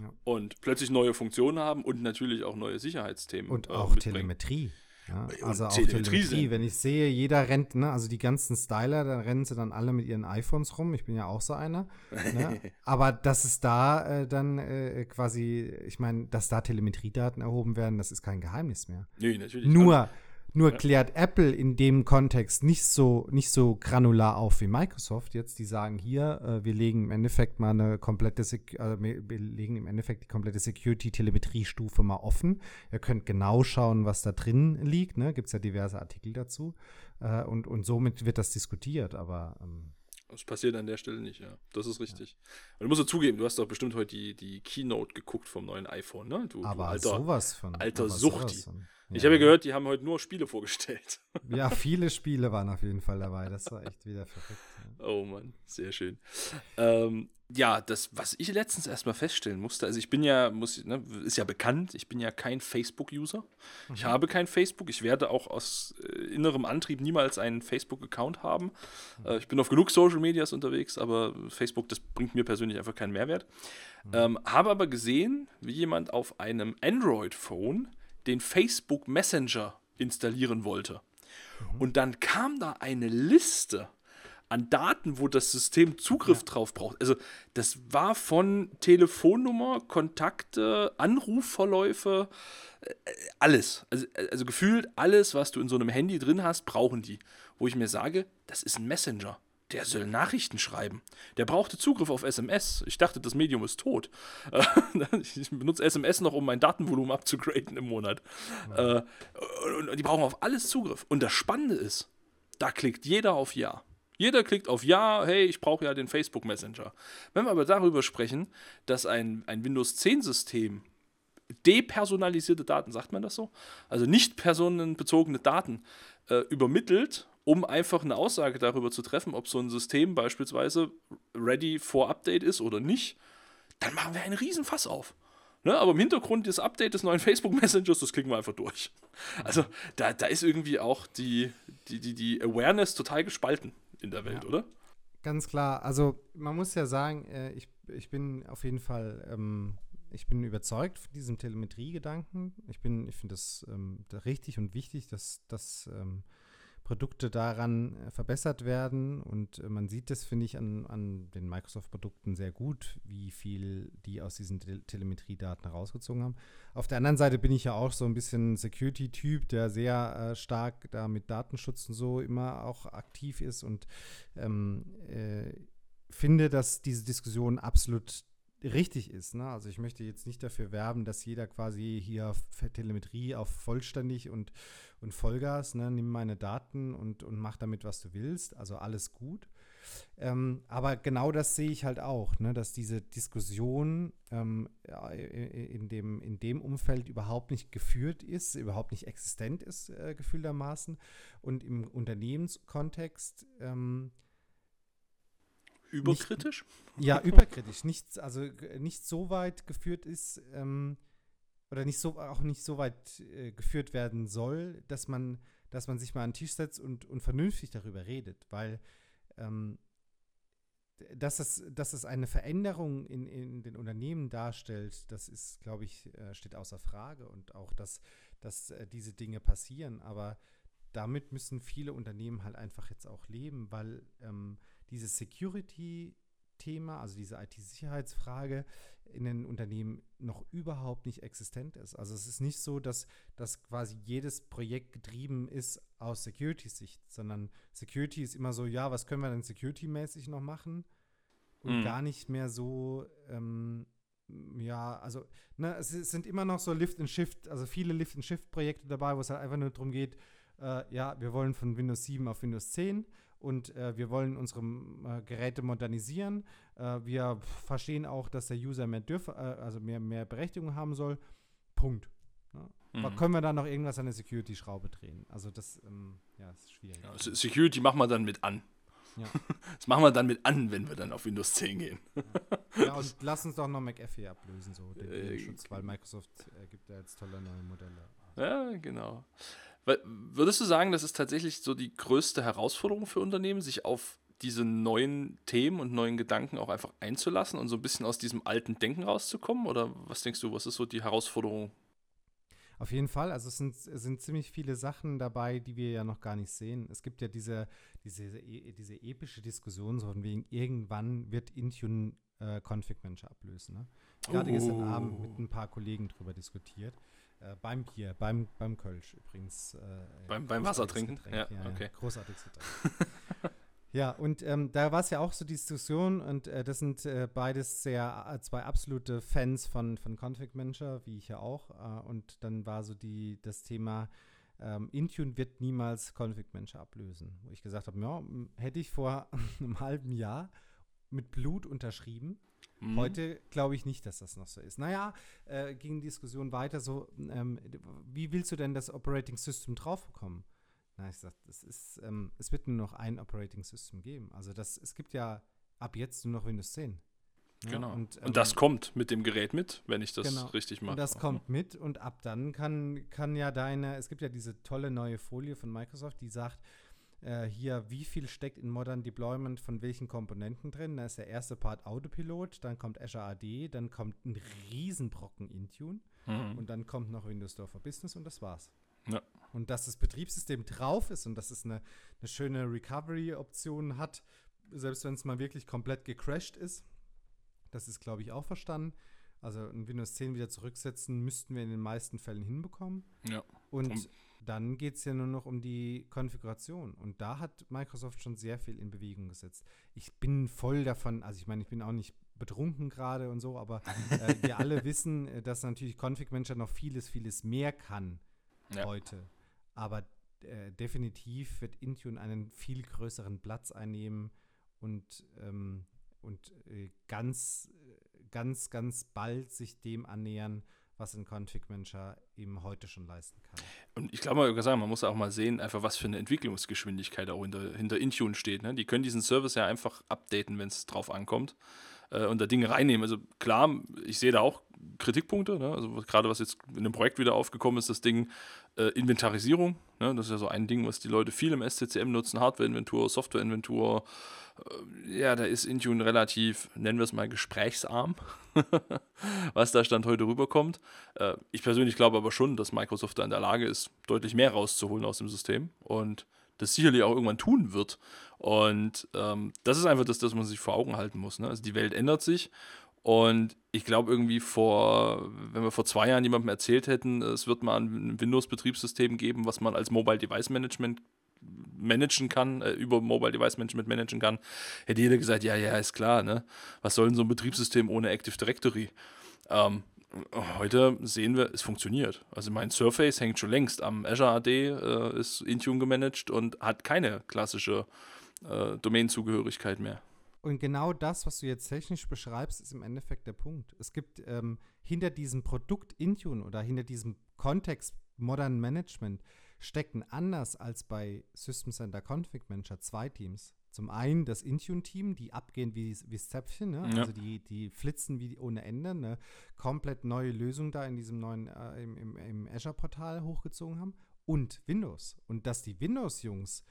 Ja. Und plötzlich neue Funktionen haben und natürlich auch neue Sicherheitsthemen. Und äh, auch Telemetrie. Ja, also auch Telemetrie. Wenn ich sehe, jeder rennt, ne, also die ganzen Styler, da rennen sie dann alle mit ihren iPhones rum. Ich bin ja auch so einer. Ne? Aber dass es da äh, dann äh, quasi, ich meine, dass da Telemetriedaten erhoben werden, das ist kein Geheimnis mehr. Nee, natürlich. Nur, nur ja. klärt Apple in dem Kontext nicht so, nicht so granular auf wie Microsoft jetzt. Die sagen hier, äh, wir legen im Endeffekt mal eine komplette, Sec äh, wir legen im Endeffekt die komplette Security-Telemetrie-Stufe mal offen. Ihr könnt genau schauen, was da drin liegt. Ne? Gibt es ja diverse Artikel dazu. Äh, und, und somit wird das diskutiert. Aber ähm, das passiert an der Stelle nicht, ja. Das ist richtig. Ja. Und du musst ja zugeben, du hast doch bestimmt heute die, die Keynote geguckt vom neuen iPhone, ne? Du, aber du alter, sowas von. Alter Suchti. Ich habe ja gehört, die haben heute nur Spiele vorgestellt. Ja, viele Spiele waren auf jeden Fall dabei. Das war echt wieder verrückt. Ja. Oh Mann, sehr schön. Ähm, ja, das, was ich letztens erstmal feststellen musste, also ich bin ja, muss, ne, ist ja bekannt, ich bin ja kein Facebook-User. Mhm. Ich habe kein Facebook. Ich werde auch aus äh, innerem Antrieb niemals einen Facebook-Account haben. Mhm. Äh, ich bin auf genug Social Medias unterwegs, aber Facebook, das bringt mir persönlich einfach keinen Mehrwert. Mhm. Ähm, habe aber gesehen, wie jemand auf einem Android-Phone den Facebook Messenger installieren wollte. Mhm. Und dann kam da eine Liste an Daten, wo das System Zugriff ja. drauf braucht. Also das war von Telefonnummer, Kontakte, Anrufverläufe, äh, alles. Also, also gefühlt alles, was du in so einem Handy drin hast, brauchen die. Wo ich mir sage, das ist ein Messenger der soll Nachrichten schreiben. Der brauchte Zugriff auf SMS. Ich dachte, das Medium ist tot. ich benutze SMS noch, um mein Datenvolumen abzugraden im Monat. Ja. Und die brauchen auf alles Zugriff. Und das Spannende ist, da klickt jeder auf Ja. Jeder klickt auf Ja, hey, ich brauche ja den Facebook Messenger. Wenn wir aber darüber sprechen, dass ein, ein Windows 10 System depersonalisierte Daten, sagt man das so? Also nicht personenbezogene Daten äh, übermittelt um einfach eine Aussage darüber zu treffen, ob so ein System beispielsweise ready for Update ist oder nicht, dann machen wir einen riesen Fass auf. Ne, aber im Hintergrund das Update des neuen Facebook Messengers, das klicken wir einfach durch. Also da, da ist irgendwie auch die, die, die, die Awareness total gespalten in der Welt, ja. oder? Ganz klar. Also man muss ja sagen, äh, ich, ich bin auf jeden Fall, ähm, ich bin überzeugt von diesem Telemetrie-Gedanken. Ich ich finde das ähm, richtig und wichtig, dass, dass ähm, Produkte daran äh, verbessert werden. Und äh, man sieht das, finde ich, an, an den Microsoft-Produkten sehr gut, wie viel die aus diesen Te Telemetriedaten herausgezogen haben. Auf der anderen Seite bin ich ja auch so ein bisschen Security-Typ, der sehr äh, stark da mit Datenschutz und so immer auch aktiv ist und ähm, äh, finde, dass diese Diskussion absolut richtig ist. Ne? Also ich möchte jetzt nicht dafür werben, dass jeder quasi hier Telemetrie auf vollständig und, und Vollgas, ne? nimm meine Daten und, und mach damit, was du willst. Also alles gut. Ähm, aber genau das sehe ich halt auch, ne? dass diese Diskussion ähm, in, dem, in dem Umfeld überhaupt nicht geführt ist, überhaupt nicht existent ist, äh, gefühltermaßen. Und im Unternehmenskontext ähm, Überkritisch? Nicht, ja, überkritisch. Nicht, also nicht so weit geführt ist ähm, oder nicht so, auch nicht so weit äh, geführt werden soll, dass man, dass man sich mal an den Tisch setzt und, und vernünftig darüber redet. Weil ähm, dass es, dass es eine Veränderung in, in den Unternehmen darstellt, das ist, glaube ich, äh, steht außer Frage. Und auch, dass, dass äh, diese Dinge passieren. Aber damit müssen viele Unternehmen halt einfach jetzt auch leben, weil ähm, dieses Security-Thema, also diese IT-Sicherheitsfrage in den Unternehmen noch überhaupt nicht existent ist. Also es ist nicht so, dass, dass quasi jedes Projekt getrieben ist aus Security-Sicht, sondern Security ist immer so, ja, was können wir denn security-mäßig noch machen? Und mhm. gar nicht mehr so, ähm, ja, also, ne, es, sind immer noch so Lift and Shift, also viele Lift and Shift-Projekte dabei, wo es halt einfach nur darum geht, äh, ja, wir wollen von Windows 7 auf Windows 10 und äh, wir wollen unsere äh, Geräte modernisieren. Äh, wir verstehen auch, dass der User mehr dürf, äh, also mehr, mehr Berechtigung haben soll. Punkt. Ja. Mhm. Können wir da noch irgendwas an der Security-Schraube drehen? Also das ähm, ja, ist schwierig. Ja, Security machen wir dann mit an. Ja. Das machen wir dann mit an, wenn wir dann auf Windows 10 gehen. Ja, ja und lass uns doch noch McAfee ablösen, so den, äh, Schutz, weil Microsoft äh, gibt ja jetzt tolle neue Modelle. Ja, genau. Würdest du sagen, das ist tatsächlich so die größte Herausforderung für Unternehmen, sich auf diese neuen Themen und neuen Gedanken auch einfach einzulassen und so ein bisschen aus diesem alten Denken rauszukommen? Oder was denkst du, was ist so die Herausforderung? Auf jeden Fall, also es sind, es sind ziemlich viele Sachen dabei, die wir ja noch gar nicht sehen. Es gibt ja diese, diese, diese epische Diskussion, so von wegen, irgendwann wird Intune äh, Config Manager ablösen. Ne? Gerade oh. gestern Abend mit ein paar Kollegen drüber diskutiert. Äh, beim Bier, beim, beim Kölsch übrigens. Äh, beim, beim Wasser trinken? Ja, ja, okay. Großartiges Getränk. Ja, und ähm, da war es ja auch so die Diskussion und äh, das sind äh, beides sehr äh, zwei absolute Fans von, von Config Manager, wie ich ja auch. Äh, und dann war so die, das Thema, ähm, Intune wird niemals Config Manager ablösen. Wo ich gesagt habe, ja, hätte ich vor einem halben Jahr mit Blut unterschrieben. Mhm. Heute glaube ich nicht, dass das noch so ist. Naja, äh, ging die Diskussion weiter so, ähm, wie willst du denn das Operating System drauf bekommen? Na, ich sag, das ist, ähm, es wird nur noch ein Operating System geben. Also das, es gibt ja ab jetzt nur noch Windows 10. Ja, genau. Und, ähm, und, das kommt mit dem Gerät mit, wenn ich das genau. richtig mache. Und das kommt mit und ab dann kann, kann ja deine, es gibt ja diese tolle neue Folie von Microsoft, die sagt, äh, hier, wie viel steckt in Modern Deployment von welchen Komponenten drin. Da ist der erste Part Autopilot, dann kommt Azure AD, dann kommt ein Riesenbrocken Intune mhm. und dann kommt noch Windows Store for Business und das war's. Ja. Und dass das Betriebssystem drauf ist und dass es eine, eine schöne Recovery-Option hat, selbst wenn es mal wirklich komplett gecrashed ist. Das ist, glaube ich, auch verstanden. Also ein Windows 10 wieder zurücksetzen, müssten wir in den meisten Fällen hinbekommen. Ja. Und um. Dann geht es ja nur noch um die Konfiguration. Und da hat Microsoft schon sehr viel in Bewegung gesetzt. Ich bin voll davon, also ich meine, ich bin auch nicht betrunken gerade und so, aber äh, wir alle wissen, äh, dass natürlich Config Manager noch vieles, vieles mehr kann ja. heute. Aber äh, definitiv wird Intune einen viel größeren Platz einnehmen und, ähm, und äh, ganz, ganz, ganz bald sich dem annähern, was ein Config Manager eben heute schon leisten kann. Und ich glaube, man, man muss auch mal sehen, einfach was für eine Entwicklungsgeschwindigkeit auch hinter, hinter Intune steht. Ne? Die können diesen Service ja einfach updaten, wenn es drauf ankommt äh, und da Dinge reinnehmen. Also klar, ich sehe da auch Kritikpunkte. Ne? Also gerade was jetzt in dem Projekt wieder aufgekommen ist, das Ding äh, Inventarisierung. Ne? Das ist ja so ein Ding, was die Leute viel im SCCM nutzen. Hardware-Inventur, Software-Inventur. Äh, ja, da ist Intune relativ, nennen wir es mal, gesprächsarm, was da Stand heute rüberkommt. Äh, ich persönlich glaube aber schon, dass Microsoft da in der Lage ist, deutlich mehr rauszuholen aus dem System und das sicherlich auch irgendwann tun wird. Und ähm, das ist einfach das, das man sich vor Augen halten muss. Ne? Also die Welt ändert sich und ich glaube irgendwie vor, wenn wir vor zwei Jahren jemandem erzählt hätten, es wird mal ein Windows-Betriebssystem geben, was man als Mobile Device Management managen kann, äh, über Mobile Device Management managen kann, hätte jeder gesagt, ja, ja, ist klar, ne? Was soll denn so ein Betriebssystem ohne Active Directory? Ähm, heute sehen wir, es funktioniert. Also mein Surface hängt schon längst am Azure AD, äh, ist Intune gemanagt und hat keine klassische äh, Domain-Zugehörigkeit mehr. Und genau das, was du jetzt technisch beschreibst, ist im Endeffekt der Punkt. Es gibt ähm, hinter diesem Produkt Intune oder hinter diesem Kontext Modern Management stecken anders als bei System Center Config Manager zwei Teams. Zum einen das Intune-Team, die abgehen wie, wie Zäpfchen, ne? ja. also die, die flitzen wie ohne Ende, eine komplett neue Lösung da in diesem neuen, äh, im, im, im Azure-Portal hochgezogen haben. Und Windows. Und dass die Windows-Jungs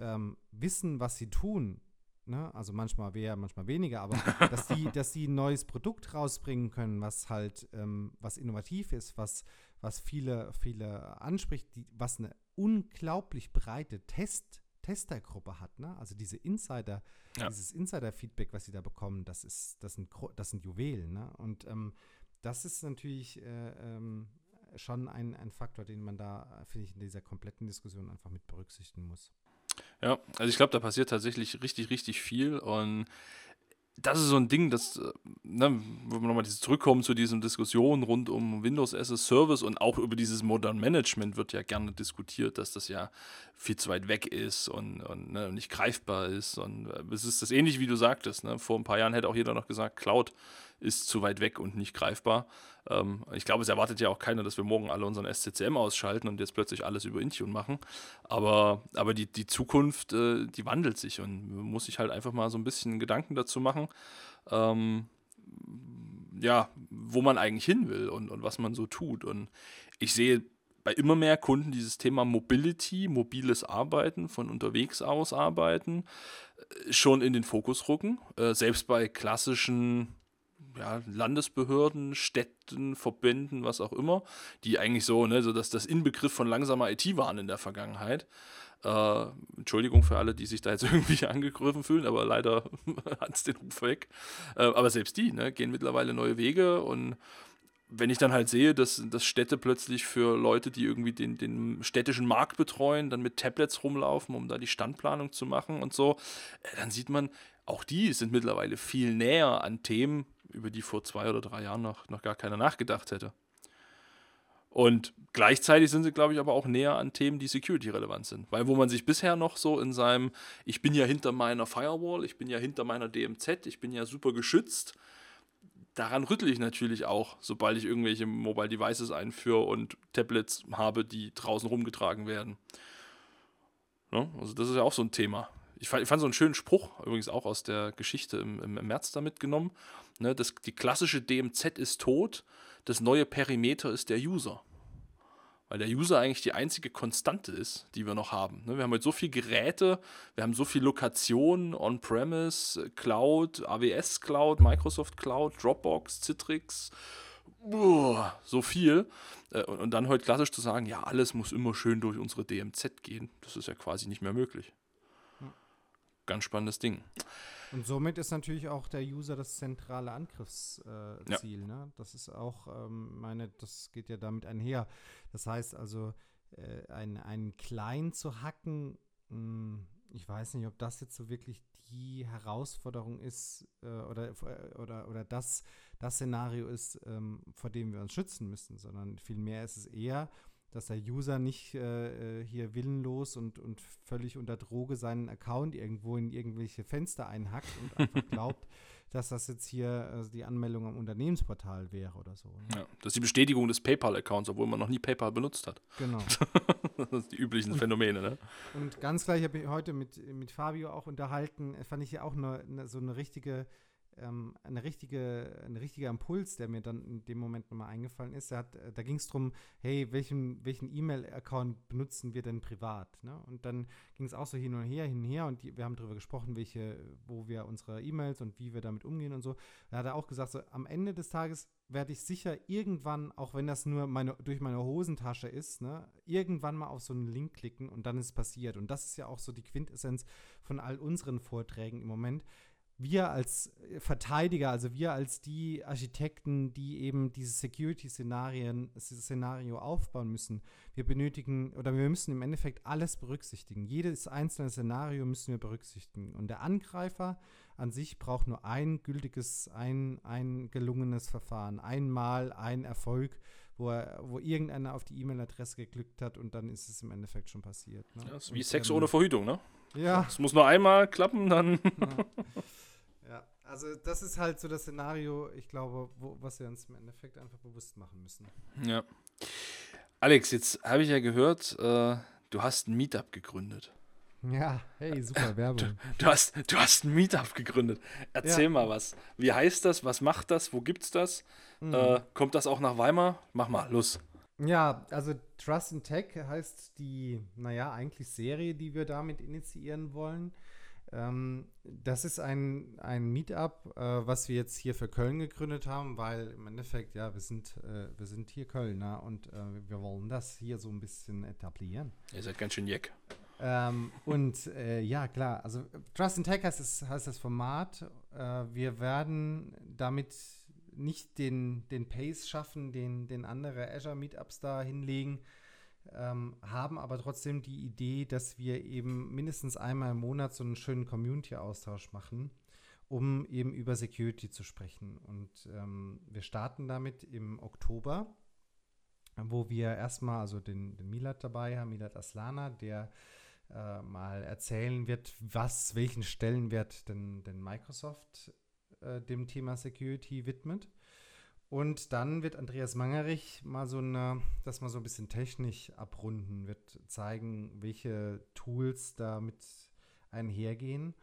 ähm, wissen, was sie tun ne? also manchmal mehr, manchmal weniger, aber dass die, dass die ein neues Produkt rausbringen können, was halt, ähm, was innovativ ist, was, was viele, viele anspricht, die, was eine unglaublich breite Test, Testergruppe hat, ne? Also diese Insider, ja. dieses Insider-Feedback, was sie da bekommen, das ist, das sind, das sind Juwelen, ne? Und ähm, das ist natürlich äh, ähm, schon ein, ein Faktor, den man da, finde ich, in dieser kompletten Diskussion einfach mit berücksichtigen muss. Ja, also ich glaube, da passiert tatsächlich richtig, richtig viel und das ist so ein Ding, das, äh, ne, wenn wir nochmal zurückkommen zu diesen Diskussionen rund um Windows as a Service und auch über dieses Modern Management wird ja gerne diskutiert, dass das ja viel zu weit weg ist und, und ne, nicht greifbar ist. Und äh, es ist das ähnlich, wie du sagtest. Ne? Vor ein paar Jahren hätte auch jeder noch gesagt, Cloud ist zu weit weg und nicht greifbar. Ähm, ich glaube, es erwartet ja auch keiner, dass wir morgen alle unseren SCCM ausschalten und jetzt plötzlich alles über Intune machen. Aber, aber die, die Zukunft, äh, die wandelt sich und man muss sich halt einfach mal so ein bisschen Gedanken dazu machen. Ähm, ja, wo man eigentlich hin will und, und was man so tut. Und ich sehe bei immer mehr Kunden dieses Thema Mobility, mobiles Arbeiten, von unterwegs aus arbeiten, äh, schon in den Fokus rücken. Äh, selbst bei klassischen ja, Landesbehörden, Städten, Verbänden, was auch immer, die eigentlich so, ne, so dass das Inbegriff von langsamer IT waren in der Vergangenheit. Äh, Entschuldigung für alle, die sich da jetzt irgendwie angegriffen fühlen, aber leider hat es den Ruf weg. Äh, aber selbst die ne, gehen mittlerweile neue Wege und wenn ich dann halt sehe, dass, dass Städte plötzlich für Leute, die irgendwie den, den städtischen Markt betreuen, dann mit Tablets rumlaufen, um da die Standplanung zu machen und so, äh, dann sieht man, auch die sind mittlerweile viel näher an Themen, über die vor zwei oder drei Jahren noch, noch gar keiner nachgedacht hätte. Und gleichzeitig sind sie, glaube ich, aber auch näher an Themen, die security-relevant sind. Weil wo man sich bisher noch so in seinem, ich bin ja hinter meiner Firewall, ich bin ja hinter meiner DMZ, ich bin ja super geschützt, daran rüttle ich natürlich auch, sobald ich irgendwelche Mobile Devices einführe und Tablets habe, die draußen rumgetragen werden. Ne? Also das ist ja auch so ein Thema. Ich fand, ich fand so einen schönen Spruch, übrigens auch aus der Geschichte im, im März da mitgenommen. Ne? Das, die klassische DMZ ist tot, das neue Perimeter ist der User. Weil der User eigentlich die einzige Konstante ist, die wir noch haben. Ne? Wir haben heute so viele Geräte, wir haben so viele Lokationen, On-Premise, Cloud, AWS Cloud, Microsoft Cloud, Dropbox, Citrix, so viel. Äh, und dann heute klassisch zu sagen, ja, alles muss immer schön durch unsere DMZ gehen, das ist ja quasi nicht mehr möglich. Ganz spannendes Ding. Und somit ist natürlich auch der User das zentrale Angriffsziel. Äh, ja. ne? Das ist auch, ähm, meine, das geht ja damit einher. Das heißt also, äh, ein, einen Klein zu hacken, mh, hm, ich weiß nicht, ob das jetzt so wirklich die Herausforderung ist äh, oder, äh, oder, oder das, das Szenario ist, ähm, vor dem wir uns schützen müssen, sondern vielmehr ist es eher, dass der User nicht äh, äh, hier willenlos und, und völlig unter Droge seinen Account irgendwo in irgendwelche Fenster einhackt und einfach glaubt, dass das jetzt hier äh, die Anmeldung am Unternehmensportal wäre oder so. Ne? Ja, das ist die Bestätigung des PayPal-Accounts, obwohl man noch nie PayPal benutzt hat. Genau. das sind die üblichen Phänomene, ne? Und ganz gleich habe ich heute mit, mit Fabio auch unterhalten, fand ich ja auch eine, eine, so eine richtige ähm, eine richtige, ein richtiger Impuls, der mir dann in dem Moment nochmal eingefallen ist. Hat, äh, da ging es darum, hey, welchen, welchen E-Mail-Account benutzen wir denn privat? Ne? Und dann ging es auch so hin und her, hin und her und die, wir haben darüber gesprochen, welche, wo wir unsere E-Mails und wie wir damit umgehen und so. Da hat er auch gesagt, so am Ende des Tages werde ich sicher irgendwann, auch wenn das nur meine, durch meine Hosentasche ist, ne, irgendwann mal auf so einen Link klicken und dann ist es passiert. Und das ist ja auch so die Quintessenz von all unseren Vorträgen im Moment wir als Verteidiger, also wir als die Architekten, die eben dieses Security-Szenarien, Szenario aufbauen müssen, wir benötigen oder wir müssen im Endeffekt alles berücksichtigen. Jedes einzelne Szenario müssen wir berücksichtigen. Und der Angreifer an sich braucht nur ein gültiges, ein, ein gelungenes Verfahren. Einmal ein Erfolg, wo, er, wo irgendeiner auf die E-Mail-Adresse geglückt hat und dann ist es im Endeffekt schon passiert. Ne? Das ist wie und, Sex ohne Verhütung, ne? Ja. Es muss nur einmal klappen, dann. Ja. Also das ist halt so das Szenario, ich glaube, wo, was wir uns im Endeffekt einfach bewusst machen müssen. Ja. Alex, jetzt habe ich ja gehört, äh, du hast ein Meetup gegründet. Ja, hey, super Werbung. Du, du, hast, du hast ein Meetup gegründet. Erzähl ja. mal was. Wie heißt das? Was macht das? Wo gibt's das? Mhm. Äh, kommt das auch nach Weimar? Mach mal, los. Ja, also Trust in Tech heißt die, naja, eigentlich Serie, die wir damit initiieren wollen. Ähm, das ist ein, ein Meetup, äh, was wir jetzt hier für Köln gegründet haben, weil im Endeffekt, ja, wir sind, äh, wir sind hier Kölner und äh, wir wollen das hier so ein bisschen etablieren. Ihr seid ganz schön jeck. Ähm, und äh, ja, klar, also Trust in Tech heißt, es, heißt das Format. Äh, wir werden damit nicht den, den Pace schaffen, den, den andere Azure Meetups da hinlegen, ähm, haben aber trotzdem die Idee, dass wir eben mindestens einmal im Monat so einen schönen Community-Austausch machen, um eben über Security zu sprechen. Und ähm, wir starten damit im Oktober, wo wir erstmal also den, den Milad dabei haben, Milad Aslana, der äh, mal erzählen wird, was, welchen Stellenwert denn, denn Microsoft äh, dem Thema Security widmet. Und dann wird Andreas Mangerich mal so eine, das mal so ein bisschen technisch abrunden, wird zeigen, welche Tools damit einhergehen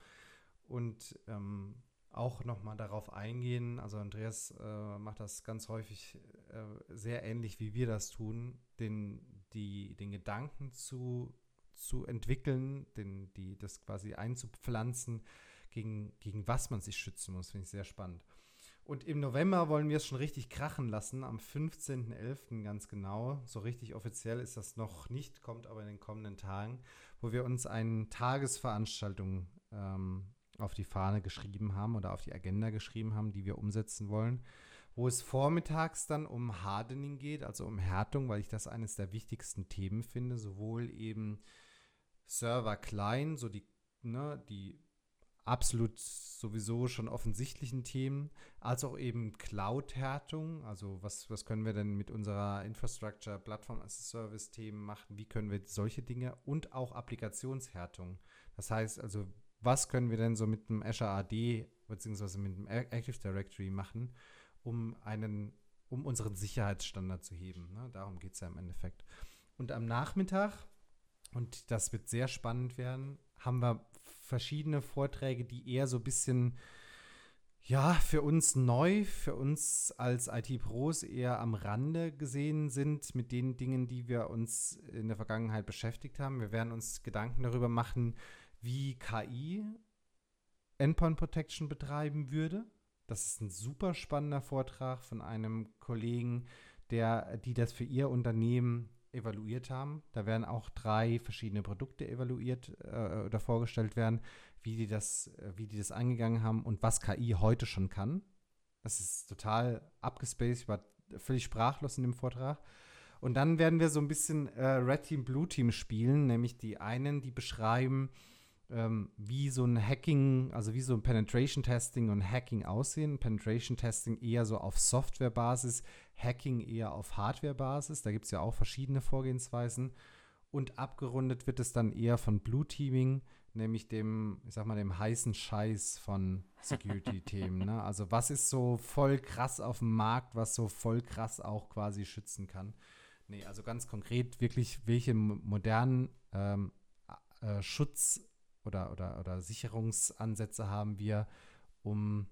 und ähm, auch nochmal darauf eingehen. Also Andreas äh, macht das ganz häufig äh, sehr ähnlich, wie wir das tun, den, die, den Gedanken zu, zu entwickeln, den, die, das quasi einzupflanzen, gegen, gegen was man sich schützen muss, finde ich sehr spannend. Und im November wollen wir es schon richtig krachen lassen, am 15.11. ganz genau. So richtig offiziell ist das noch nicht, kommt aber in den kommenden Tagen, wo wir uns eine Tagesveranstaltung ähm, auf die Fahne geschrieben haben oder auf die Agenda geschrieben haben, die wir umsetzen wollen, wo es vormittags dann um Hardening geht, also um Härtung, weil ich das eines der wichtigsten Themen finde, sowohl eben Server klein, so die, ne, die absolut sowieso schon offensichtlichen Themen, als auch eben Cloud-Härtung. Also was, was können wir denn mit unserer Infrastructure, Plattform as Service-Themen machen? Wie können wir solche Dinge und auch Applikationshärtung. Das heißt also, was können wir denn so mit dem Azure AD beziehungsweise mit dem Active Directory machen, um einen, um unseren Sicherheitsstandard zu heben. Ne? Darum geht es ja im Endeffekt. Und am Nachmittag, und das wird sehr spannend werden, haben wir verschiedene Vorträge, die eher so ein bisschen, ja, für uns neu, für uns als IT-Pros eher am Rande gesehen sind mit den Dingen, die wir uns in der Vergangenheit beschäftigt haben. Wir werden uns Gedanken darüber machen, wie KI Endpoint Protection betreiben würde. Das ist ein super spannender Vortrag von einem Kollegen, der, die das für ihr Unternehmen evaluiert haben. Da werden auch drei verschiedene Produkte evaluiert äh, oder vorgestellt werden, wie die, das, äh, wie die das angegangen haben und was KI heute schon kann. Das ist total abgespaced, ich war völlig sprachlos in dem Vortrag. Und dann werden wir so ein bisschen äh, Red Team, Blue Team spielen, nämlich die einen, die beschreiben, ähm, wie so ein Hacking, also wie so ein Penetration Testing und Hacking aussehen. Penetration Testing eher so auf Softwarebasis, Hacking eher auf Hardwarebasis. Da gibt es ja auch verschiedene Vorgehensweisen. Und abgerundet wird es dann eher von Blue Teaming, nämlich dem, ich sag mal, dem heißen Scheiß von Security-Themen. Ne? Also was ist so voll krass auf dem Markt, was so voll krass auch quasi schützen kann. Nee, also ganz konkret wirklich, welche modernen ähm, äh, Schutz- oder, oder, oder Sicherungsansätze haben wir, um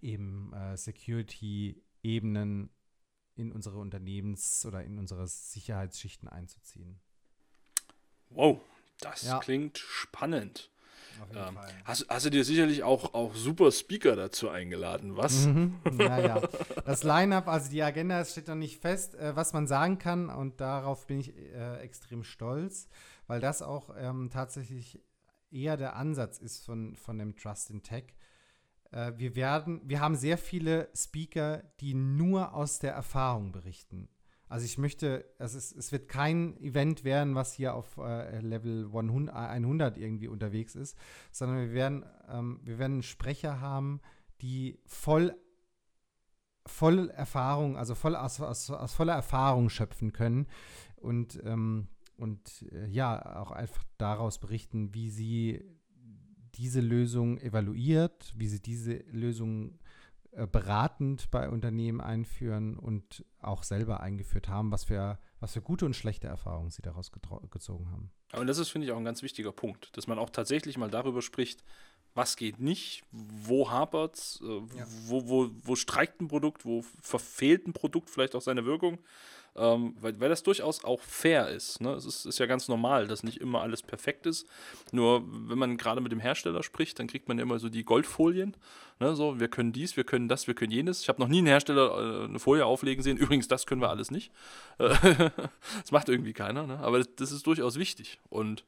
eben äh, Security-Ebenen in unsere Unternehmens- oder in unsere Sicherheitsschichten einzuziehen. Wow, das ja. klingt spannend. Ähm, hast, hast, du dir sicherlich auch, auch super Speaker dazu eingeladen, was? Mhm, ja, ja. Das Line-up, also die Agenda steht noch nicht fest, äh, was man sagen kann und darauf bin ich äh, extrem stolz, weil das auch ähm, tatsächlich eher der Ansatz ist von, von dem Trust in Tech. Äh, wir werden, wir haben sehr viele Speaker, die nur aus der Erfahrung berichten. Also ich möchte, also es, es wird kein Event werden, was hier auf äh, Level 100, 100, irgendwie unterwegs ist, sondern wir werden, ähm, wir werden Sprecher haben, die voll voll Erfahrung, also voll aus, aus, aus voller Erfahrung schöpfen können. Und ähm, und äh, ja, auch einfach daraus berichten, wie sie diese Lösung evaluiert, wie sie diese Lösung äh, beratend bei Unternehmen einführen und auch selber eingeführt haben, was für, was für gute und schlechte Erfahrungen sie daraus gezogen haben. Und das ist, finde ich, auch ein ganz wichtiger Punkt, dass man auch tatsächlich mal darüber spricht, was geht nicht, wo hapert es, äh, ja. wo, wo, wo streikt ein Produkt, wo verfehlt ein Produkt vielleicht auch seine Wirkung ähm, weil, weil das durchaus auch fair ist. Ne? Es ist, ist ja ganz normal, dass nicht immer alles perfekt ist. Nur wenn man gerade mit dem Hersteller spricht, dann kriegt man ja immer so die Goldfolien. Ne? So, wir können dies, wir können das, wir können jenes. Ich habe noch nie einen Hersteller äh, eine Folie auflegen sehen. Übrigens, das können wir alles nicht. das macht irgendwie keiner. Ne? Aber das, das, ist durchaus wichtig. Und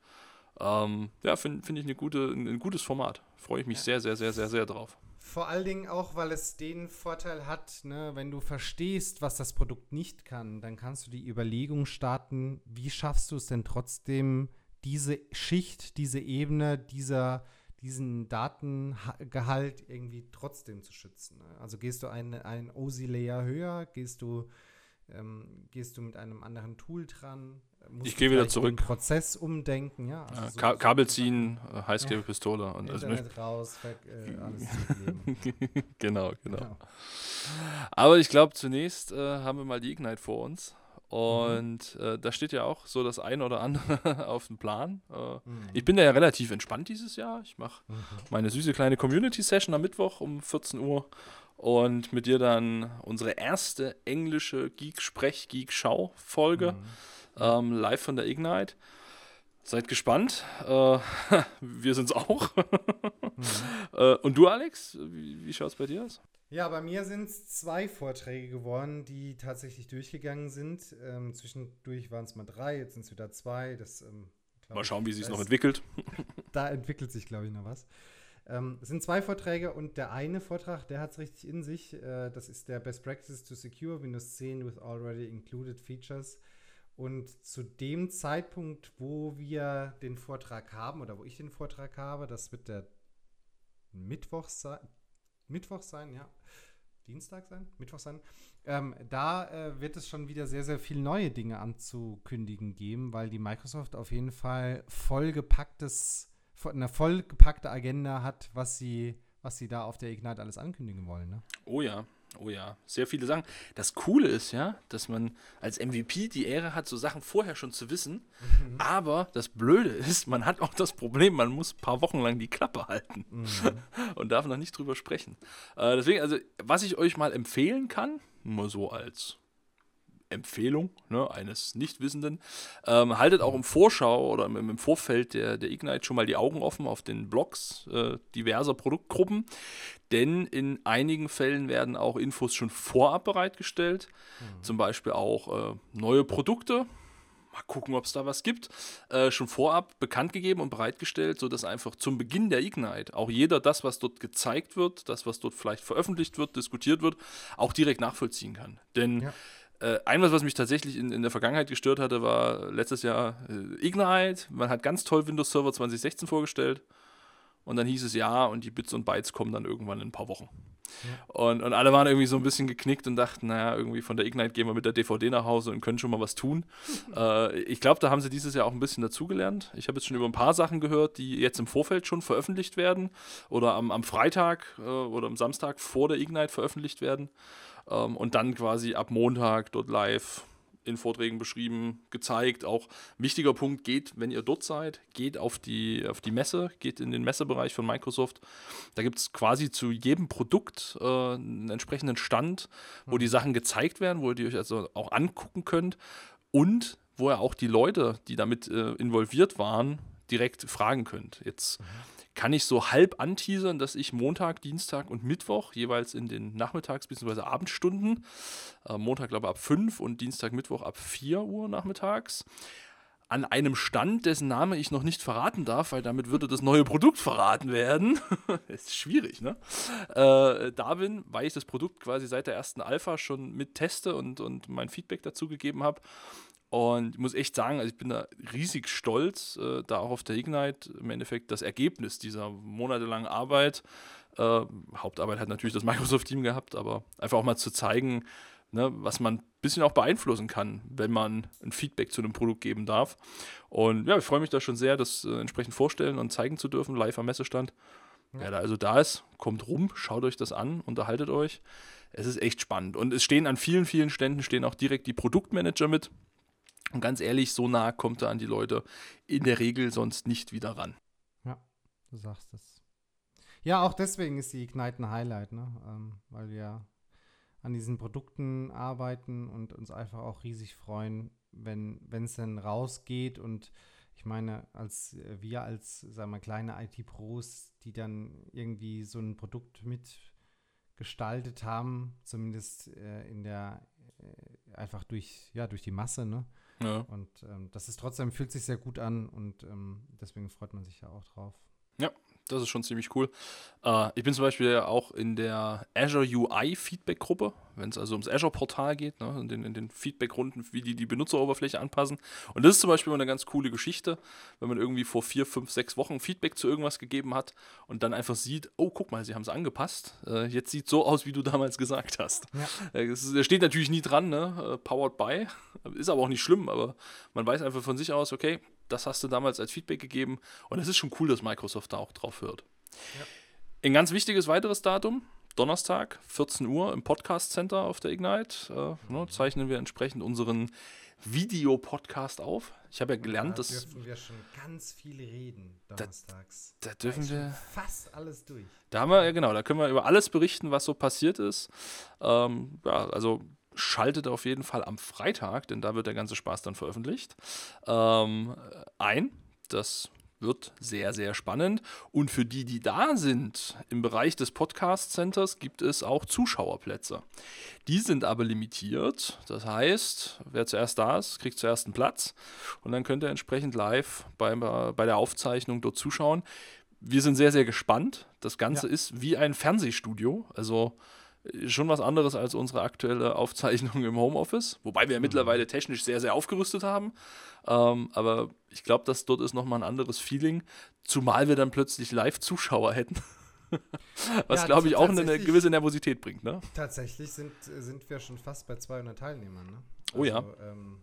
ähm, ja, finde find ich eine gute, ein, ein gutes Format. Freue ich mich ja. sehr, sehr, sehr, sehr, sehr drauf. Vor allen Dingen auch, weil es den Vorteil hat, ne, wenn du verstehst, was das Produkt nicht kann, dann kannst du die Überlegung starten, wie schaffst du es denn trotzdem, diese Schicht, diese Ebene, dieser, diesen Datengehalt irgendwie trotzdem zu schützen. Ne? Also gehst du einen, einen OSI-Layer höher, gehst du ähm, gehst du mit einem anderen Tool dran? Musst ich gehe wieder zurück. Den Prozess umdenken, ja. Also ja so Ka Kabel ziehen, äh, Heißklebepistole und Internet also raus, äh, alles genau, genau, genau. Aber ich glaube, zunächst äh, haben wir mal die Ignite vor uns. Und mhm. äh, da steht ja auch so das ein oder andere auf dem Plan. Äh, mhm. Ich bin da ja relativ entspannt dieses Jahr. Ich mache mhm. meine süße kleine Community-Session am Mittwoch um 14 Uhr und mit dir dann unsere erste englische Geek-Sprech-Geek-Schau-Folge mhm. ähm, live von der Ignite. Seid gespannt. Äh, wir sind's auch. mhm. äh, und du, Alex, wie, wie schaut es bei dir aus? Ja, bei mir sind es zwei Vorträge geworden, die tatsächlich durchgegangen sind. Ähm, zwischendurch waren es mal drei, jetzt sind es wieder zwei. Das, ähm, mal schauen, wie sich noch entwickelt. da entwickelt sich, glaube ich, noch was. Ähm, es sind zwei Vorträge und der eine Vortrag, der hat es richtig in sich. Äh, das ist der Best Practices to Secure Windows 10 with Already Included Features. Und zu dem Zeitpunkt, wo wir den Vortrag haben oder wo ich den Vortrag habe, das wird der Mittwoch sein. Mittwoch sein, ja. Dienstag sein? Mittwoch sein. Ähm, da äh, wird es schon wieder sehr, sehr viele neue Dinge anzukündigen geben, weil die Microsoft auf jeden Fall vollgepacktes eine vollgepackte Agenda hat, was sie, was sie da auf der Ignite alles ankündigen wollen. Ne? Oh ja, oh ja, sehr viele Sachen. Das Coole ist ja, dass man als MVP die Ehre hat, so Sachen vorher schon zu wissen. Mhm. Aber das Blöde ist, man hat auch das Problem, man muss ein paar Wochen lang die Klappe halten mhm. und darf noch nicht drüber sprechen. Äh, deswegen, also, was ich euch mal empfehlen kann, nur so als Empfehlung ne, eines Nichtwissenden. Ähm, haltet auch im Vorschau oder im, im, Vorfeld der, der Ignite schon mal die Augen offen auf den Blogs äh, diverser Produktgruppen, denn in einigen Fällen werden auch Infos schon vorab bereitgestellt, mhm. zum Beispiel auch äh, neue Produkte. Mal gucken, ob es da was gibt. Äh, schon vorab bekannt gegeben und bereitgestellt, sodass einfach zum Beginn der Ignite auch jeder das, was dort gezeigt wird, das, was dort vielleicht veröffentlicht wird, diskutiert wird, auch direkt nachvollziehen kann. Denn ja äh, ein was, was mich tatsächlich in, in der Vergangenheit gestört hatte, war letztes Jahr äh, Ignite. Man hat ganz toll Windows Server 2016 vorgestellt. Und dann hieß es ja, und die Bits und Bytes kommen dann irgendwann in ein paar Wochen. Ja. Und, und alle waren irgendwie so ein bisschen geknickt und dachten, naja, irgendwie von der Ignite gehen wir mit der DVD nach Hause und können schon mal was tun. äh, ich glaube, da haben sie dieses Jahr auch ein bisschen dazugelernt. Ich habe jetzt schon über ein paar Sachen gehört, die jetzt im Vorfeld schon veröffentlicht werden oder am, am Freitag äh, oder am Samstag vor der Ignite veröffentlicht werden. Ähm, und dann quasi ab Montag dort live in Vorträgen beschrieben, gezeigt. Auch wichtiger Punkt geht, wenn ihr dort seid, geht auf die, auf die Messe, geht in den Messebereich von Microsoft. Da gibt es quasi zu jedem Produkt äh, einen entsprechenden Stand, wo die mhm. Sachen gezeigt werden, wo ihr die euch also auch angucken könnt und wo ihr auch die Leute, die damit äh, involviert waren, direkt fragen könnt. Jetzt mhm kann ich so halb anteasern, dass ich Montag, Dienstag und Mittwoch jeweils in den Nachmittags- bzw. Abendstunden, äh, Montag glaube ich ab 5 und Dienstag, Mittwoch ab 4 Uhr nachmittags, an einem Stand, dessen Name ich noch nicht verraten darf, weil damit würde das neue Produkt verraten werden. ist schwierig, ne? Äh, da bin, weil ich das Produkt quasi seit der ersten Alpha schon mit teste und, und mein Feedback dazu gegeben habe. Und ich muss echt sagen, also ich bin da riesig stolz, äh, da auch auf der Ignite im Endeffekt das Ergebnis dieser monatelangen Arbeit. Äh, Hauptarbeit hat natürlich das Microsoft-Team gehabt, aber einfach auch mal zu zeigen, ne, was man ein bisschen auch beeinflussen kann, wenn man ein Feedback zu einem Produkt geben darf. Und ja, ich freue mich da schon sehr, das äh, entsprechend vorstellen und zeigen zu dürfen, live am Messestand. Ja. Wer da also da ist, kommt rum, schaut euch das an, unterhaltet euch. Es ist echt spannend. Und es stehen an vielen, vielen Ständen stehen auch direkt die Produktmanager mit. Und ganz ehrlich, so nah kommt er an die Leute in der Regel sonst nicht wieder ran. Ja, du sagst es. Ja, auch deswegen ist die Ignite ein Highlight, ne? Ähm, weil wir an diesen Produkten arbeiten und uns einfach auch riesig freuen, wenn es dann rausgeht und ich meine, als äh, wir als, sagen wir, kleine IT-Pros, die dann irgendwie so ein Produkt mitgestaltet haben, zumindest äh, in der, äh, einfach durch, ja, durch die Masse, ne? Ja. Und ähm, das ist trotzdem, fühlt sich sehr gut an und ähm, deswegen freut man sich ja auch drauf. Ja, Das ist schon ziemlich cool. Äh, ich bin zum Beispiel auch in der Azure UI Feedback-Gruppe, wenn es also ums Azure-Portal geht, ne, in den, in den Feedback-Runden, wie die die Benutzeroberfläche anpassen. Und das ist zum Beispiel immer eine ganz coole Geschichte, wenn man irgendwie vor vier, fünf, sechs Wochen Feedback zu irgendwas gegeben hat und dann einfach sieht, oh, guck mal, sie haben es angepasst. Äh, jetzt sieht es so aus, wie du damals gesagt hast. Ja. Äh, es steht natürlich nie dran, ne? Äh, powered by. Ist aber auch nicht schlimm, aber man weiß einfach von sich aus, okay, das hast du damals als Feedback gegeben. Und es ist schon cool, dass Microsoft da auch drauf hört. Ja. Ein ganz wichtiges weiteres Datum, Donnerstag, 14 Uhr im Podcast Center auf der Ignite, äh, ne, zeichnen wir entsprechend unseren Videopodcast auf. Ich habe ja gelernt, da dass. Da dürfen wir schon ganz viel reden, donnerstags. Da, da dürfen da wir. Fast alles durch. Da haben wir, ja genau, da können wir über alles berichten, was so passiert ist. Ähm, ja, also schaltet auf jeden Fall am Freitag, denn da wird der ganze Spaß dann veröffentlicht, ähm, ein. Das wird sehr, sehr spannend. Und für die, die da sind, im Bereich des Podcast Centers gibt es auch Zuschauerplätze. Die sind aber limitiert. Das heißt, wer zuerst da ist, kriegt zuerst einen Platz. Und dann könnt ihr entsprechend live bei, bei der Aufzeichnung dort zuschauen. Wir sind sehr, sehr gespannt. Das Ganze ja. ist wie ein Fernsehstudio. Also schon was anderes als unsere aktuelle Aufzeichnung im Homeoffice, wobei wir ja mhm. mittlerweile technisch sehr, sehr aufgerüstet haben. Ähm, aber ich glaube, dass dort ist nochmal ein anderes Feeling, zumal wir dann plötzlich Live-Zuschauer hätten. was, ja, glaube ich, auch eine gewisse Nervosität bringt. Ne? Tatsächlich sind, sind wir schon fast bei 200 Teilnehmern. Ne? Also, oh ja. Also, ähm,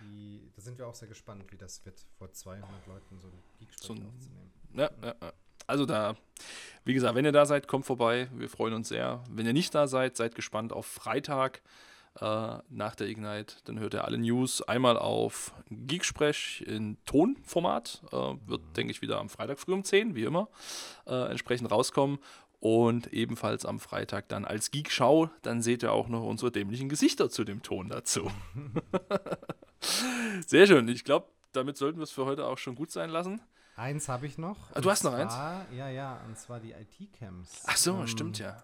die, da sind wir auch sehr gespannt, wie das wird, vor 200 Leuten so ein Geek so aufzunehmen. Ja, ja, ja. Also da, wie gesagt, wenn ihr da seid, kommt vorbei. Wir freuen uns sehr. Wenn ihr nicht da seid, seid gespannt auf Freitag äh, nach der Ignite. Dann hört ihr alle News einmal auf Geeksprech in Tonformat. Äh, wird, mhm. denke ich, wieder am Freitag früh um 10, wie immer, äh, entsprechend rauskommen. Und ebenfalls am Freitag dann als Geek-Schau. Dann seht ihr auch noch unsere dämlichen Gesichter zu dem Ton dazu. Sehr schön. Ich glaube, damit sollten wir es für heute auch schon gut sein lassen. Eins habe ich noch. Ah, du hast noch zwar, eins? Ja, ja, und zwar die IT-Camps. Ach so, ähm, stimmt ja.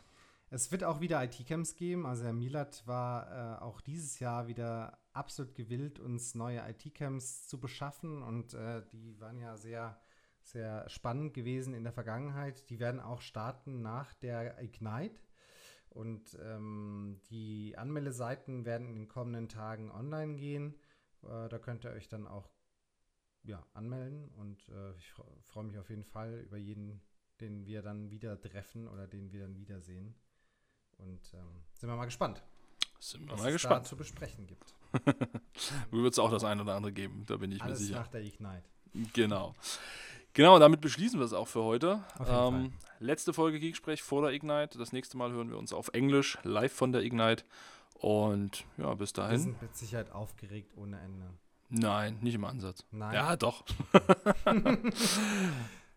Es wird auch wieder IT-Camps geben. Also Herr Milat war äh, auch dieses Jahr wieder absolut gewillt, uns neue IT-Camps zu beschaffen. Und äh, die waren ja sehr, sehr spannend gewesen in der Vergangenheit. Die werden auch starten nach der Ignite. Und ähm, die Anmeldeseiten werden in den kommenden Tagen online gehen. Äh, da könnt ihr euch dann auch ja, anmelden und äh, ich freue mich auf jeden Fall über jeden, den wir dann wieder treffen oder den wir dann wiedersehen. Und ähm, sind wir mal gespannt. Sind wir mal gespannt. Da zu besprechen gibt. wird es auch das eine oder andere geben, da bin ich Alles mir sicher. nach der Ignite. Genau. Genau, damit beschließen wir es auch für heute. Ähm, letzte Folge Geeksprech vor der Ignite. Das nächste Mal hören wir uns auf Englisch, live von der Ignite. Und ja, bis dahin. Wir sind mit Sicherheit aufgeregt ohne Ende. Nein, nicht im Ansatz. Nein. Ja, doch.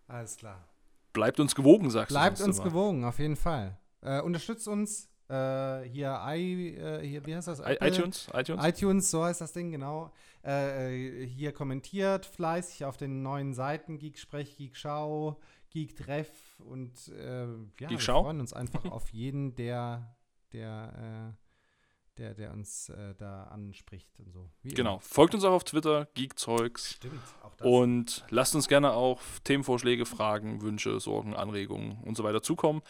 Alles klar. Bleibt uns gewogen, sagst Bleibt du. Bleibt uns immer. gewogen, auf jeden Fall. Äh, unterstützt uns äh, hier, I, äh, hier, wie heißt das? Apple? iTunes, iTunes. iTunes, so heißt das Ding, genau. Äh, hier kommentiert fleißig auf den neuen Seiten Geek Sprech, Geek Schau, Geek Treff und äh, ja, Geek wir freuen uns einfach auf jeden, der, der äh, der, der uns äh, da anspricht und so. Wie genau. Immer. Folgt uns auch auf Twitter, Geekzeugs. Stimmt, auch das. Und lasst uns gerne auch Themenvorschläge, Fragen, Wünsche, Sorgen, Anregungen und so weiter zukommen.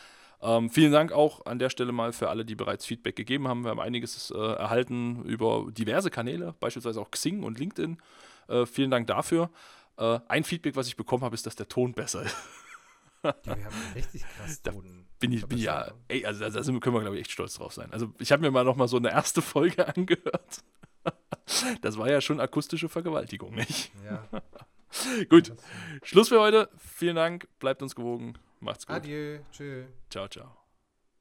Ähm, vielen Dank auch an der Stelle mal für alle, die bereits Feedback gegeben haben. Wir haben einiges äh, erhalten über diverse Kanäle, beispielsweise auch Xing und LinkedIn. Äh, vielen Dank dafür. Äh, ein Feedback, was ich bekommen habe, ist, dass der Ton besser ist. Ja, wir haben richtig krass Ton. bin ich, bin ja, ey, also da, können wir, glaube ich, echt stolz drauf sein. Also ich habe mir mal noch mal so eine erste Folge angehört. Das war ja schon akustische Vergewaltigung, nicht? Ja. gut, Schluss für heute. Vielen Dank, bleibt uns gewogen. Macht's gut. Adieu, tschö. Ciao, ciao.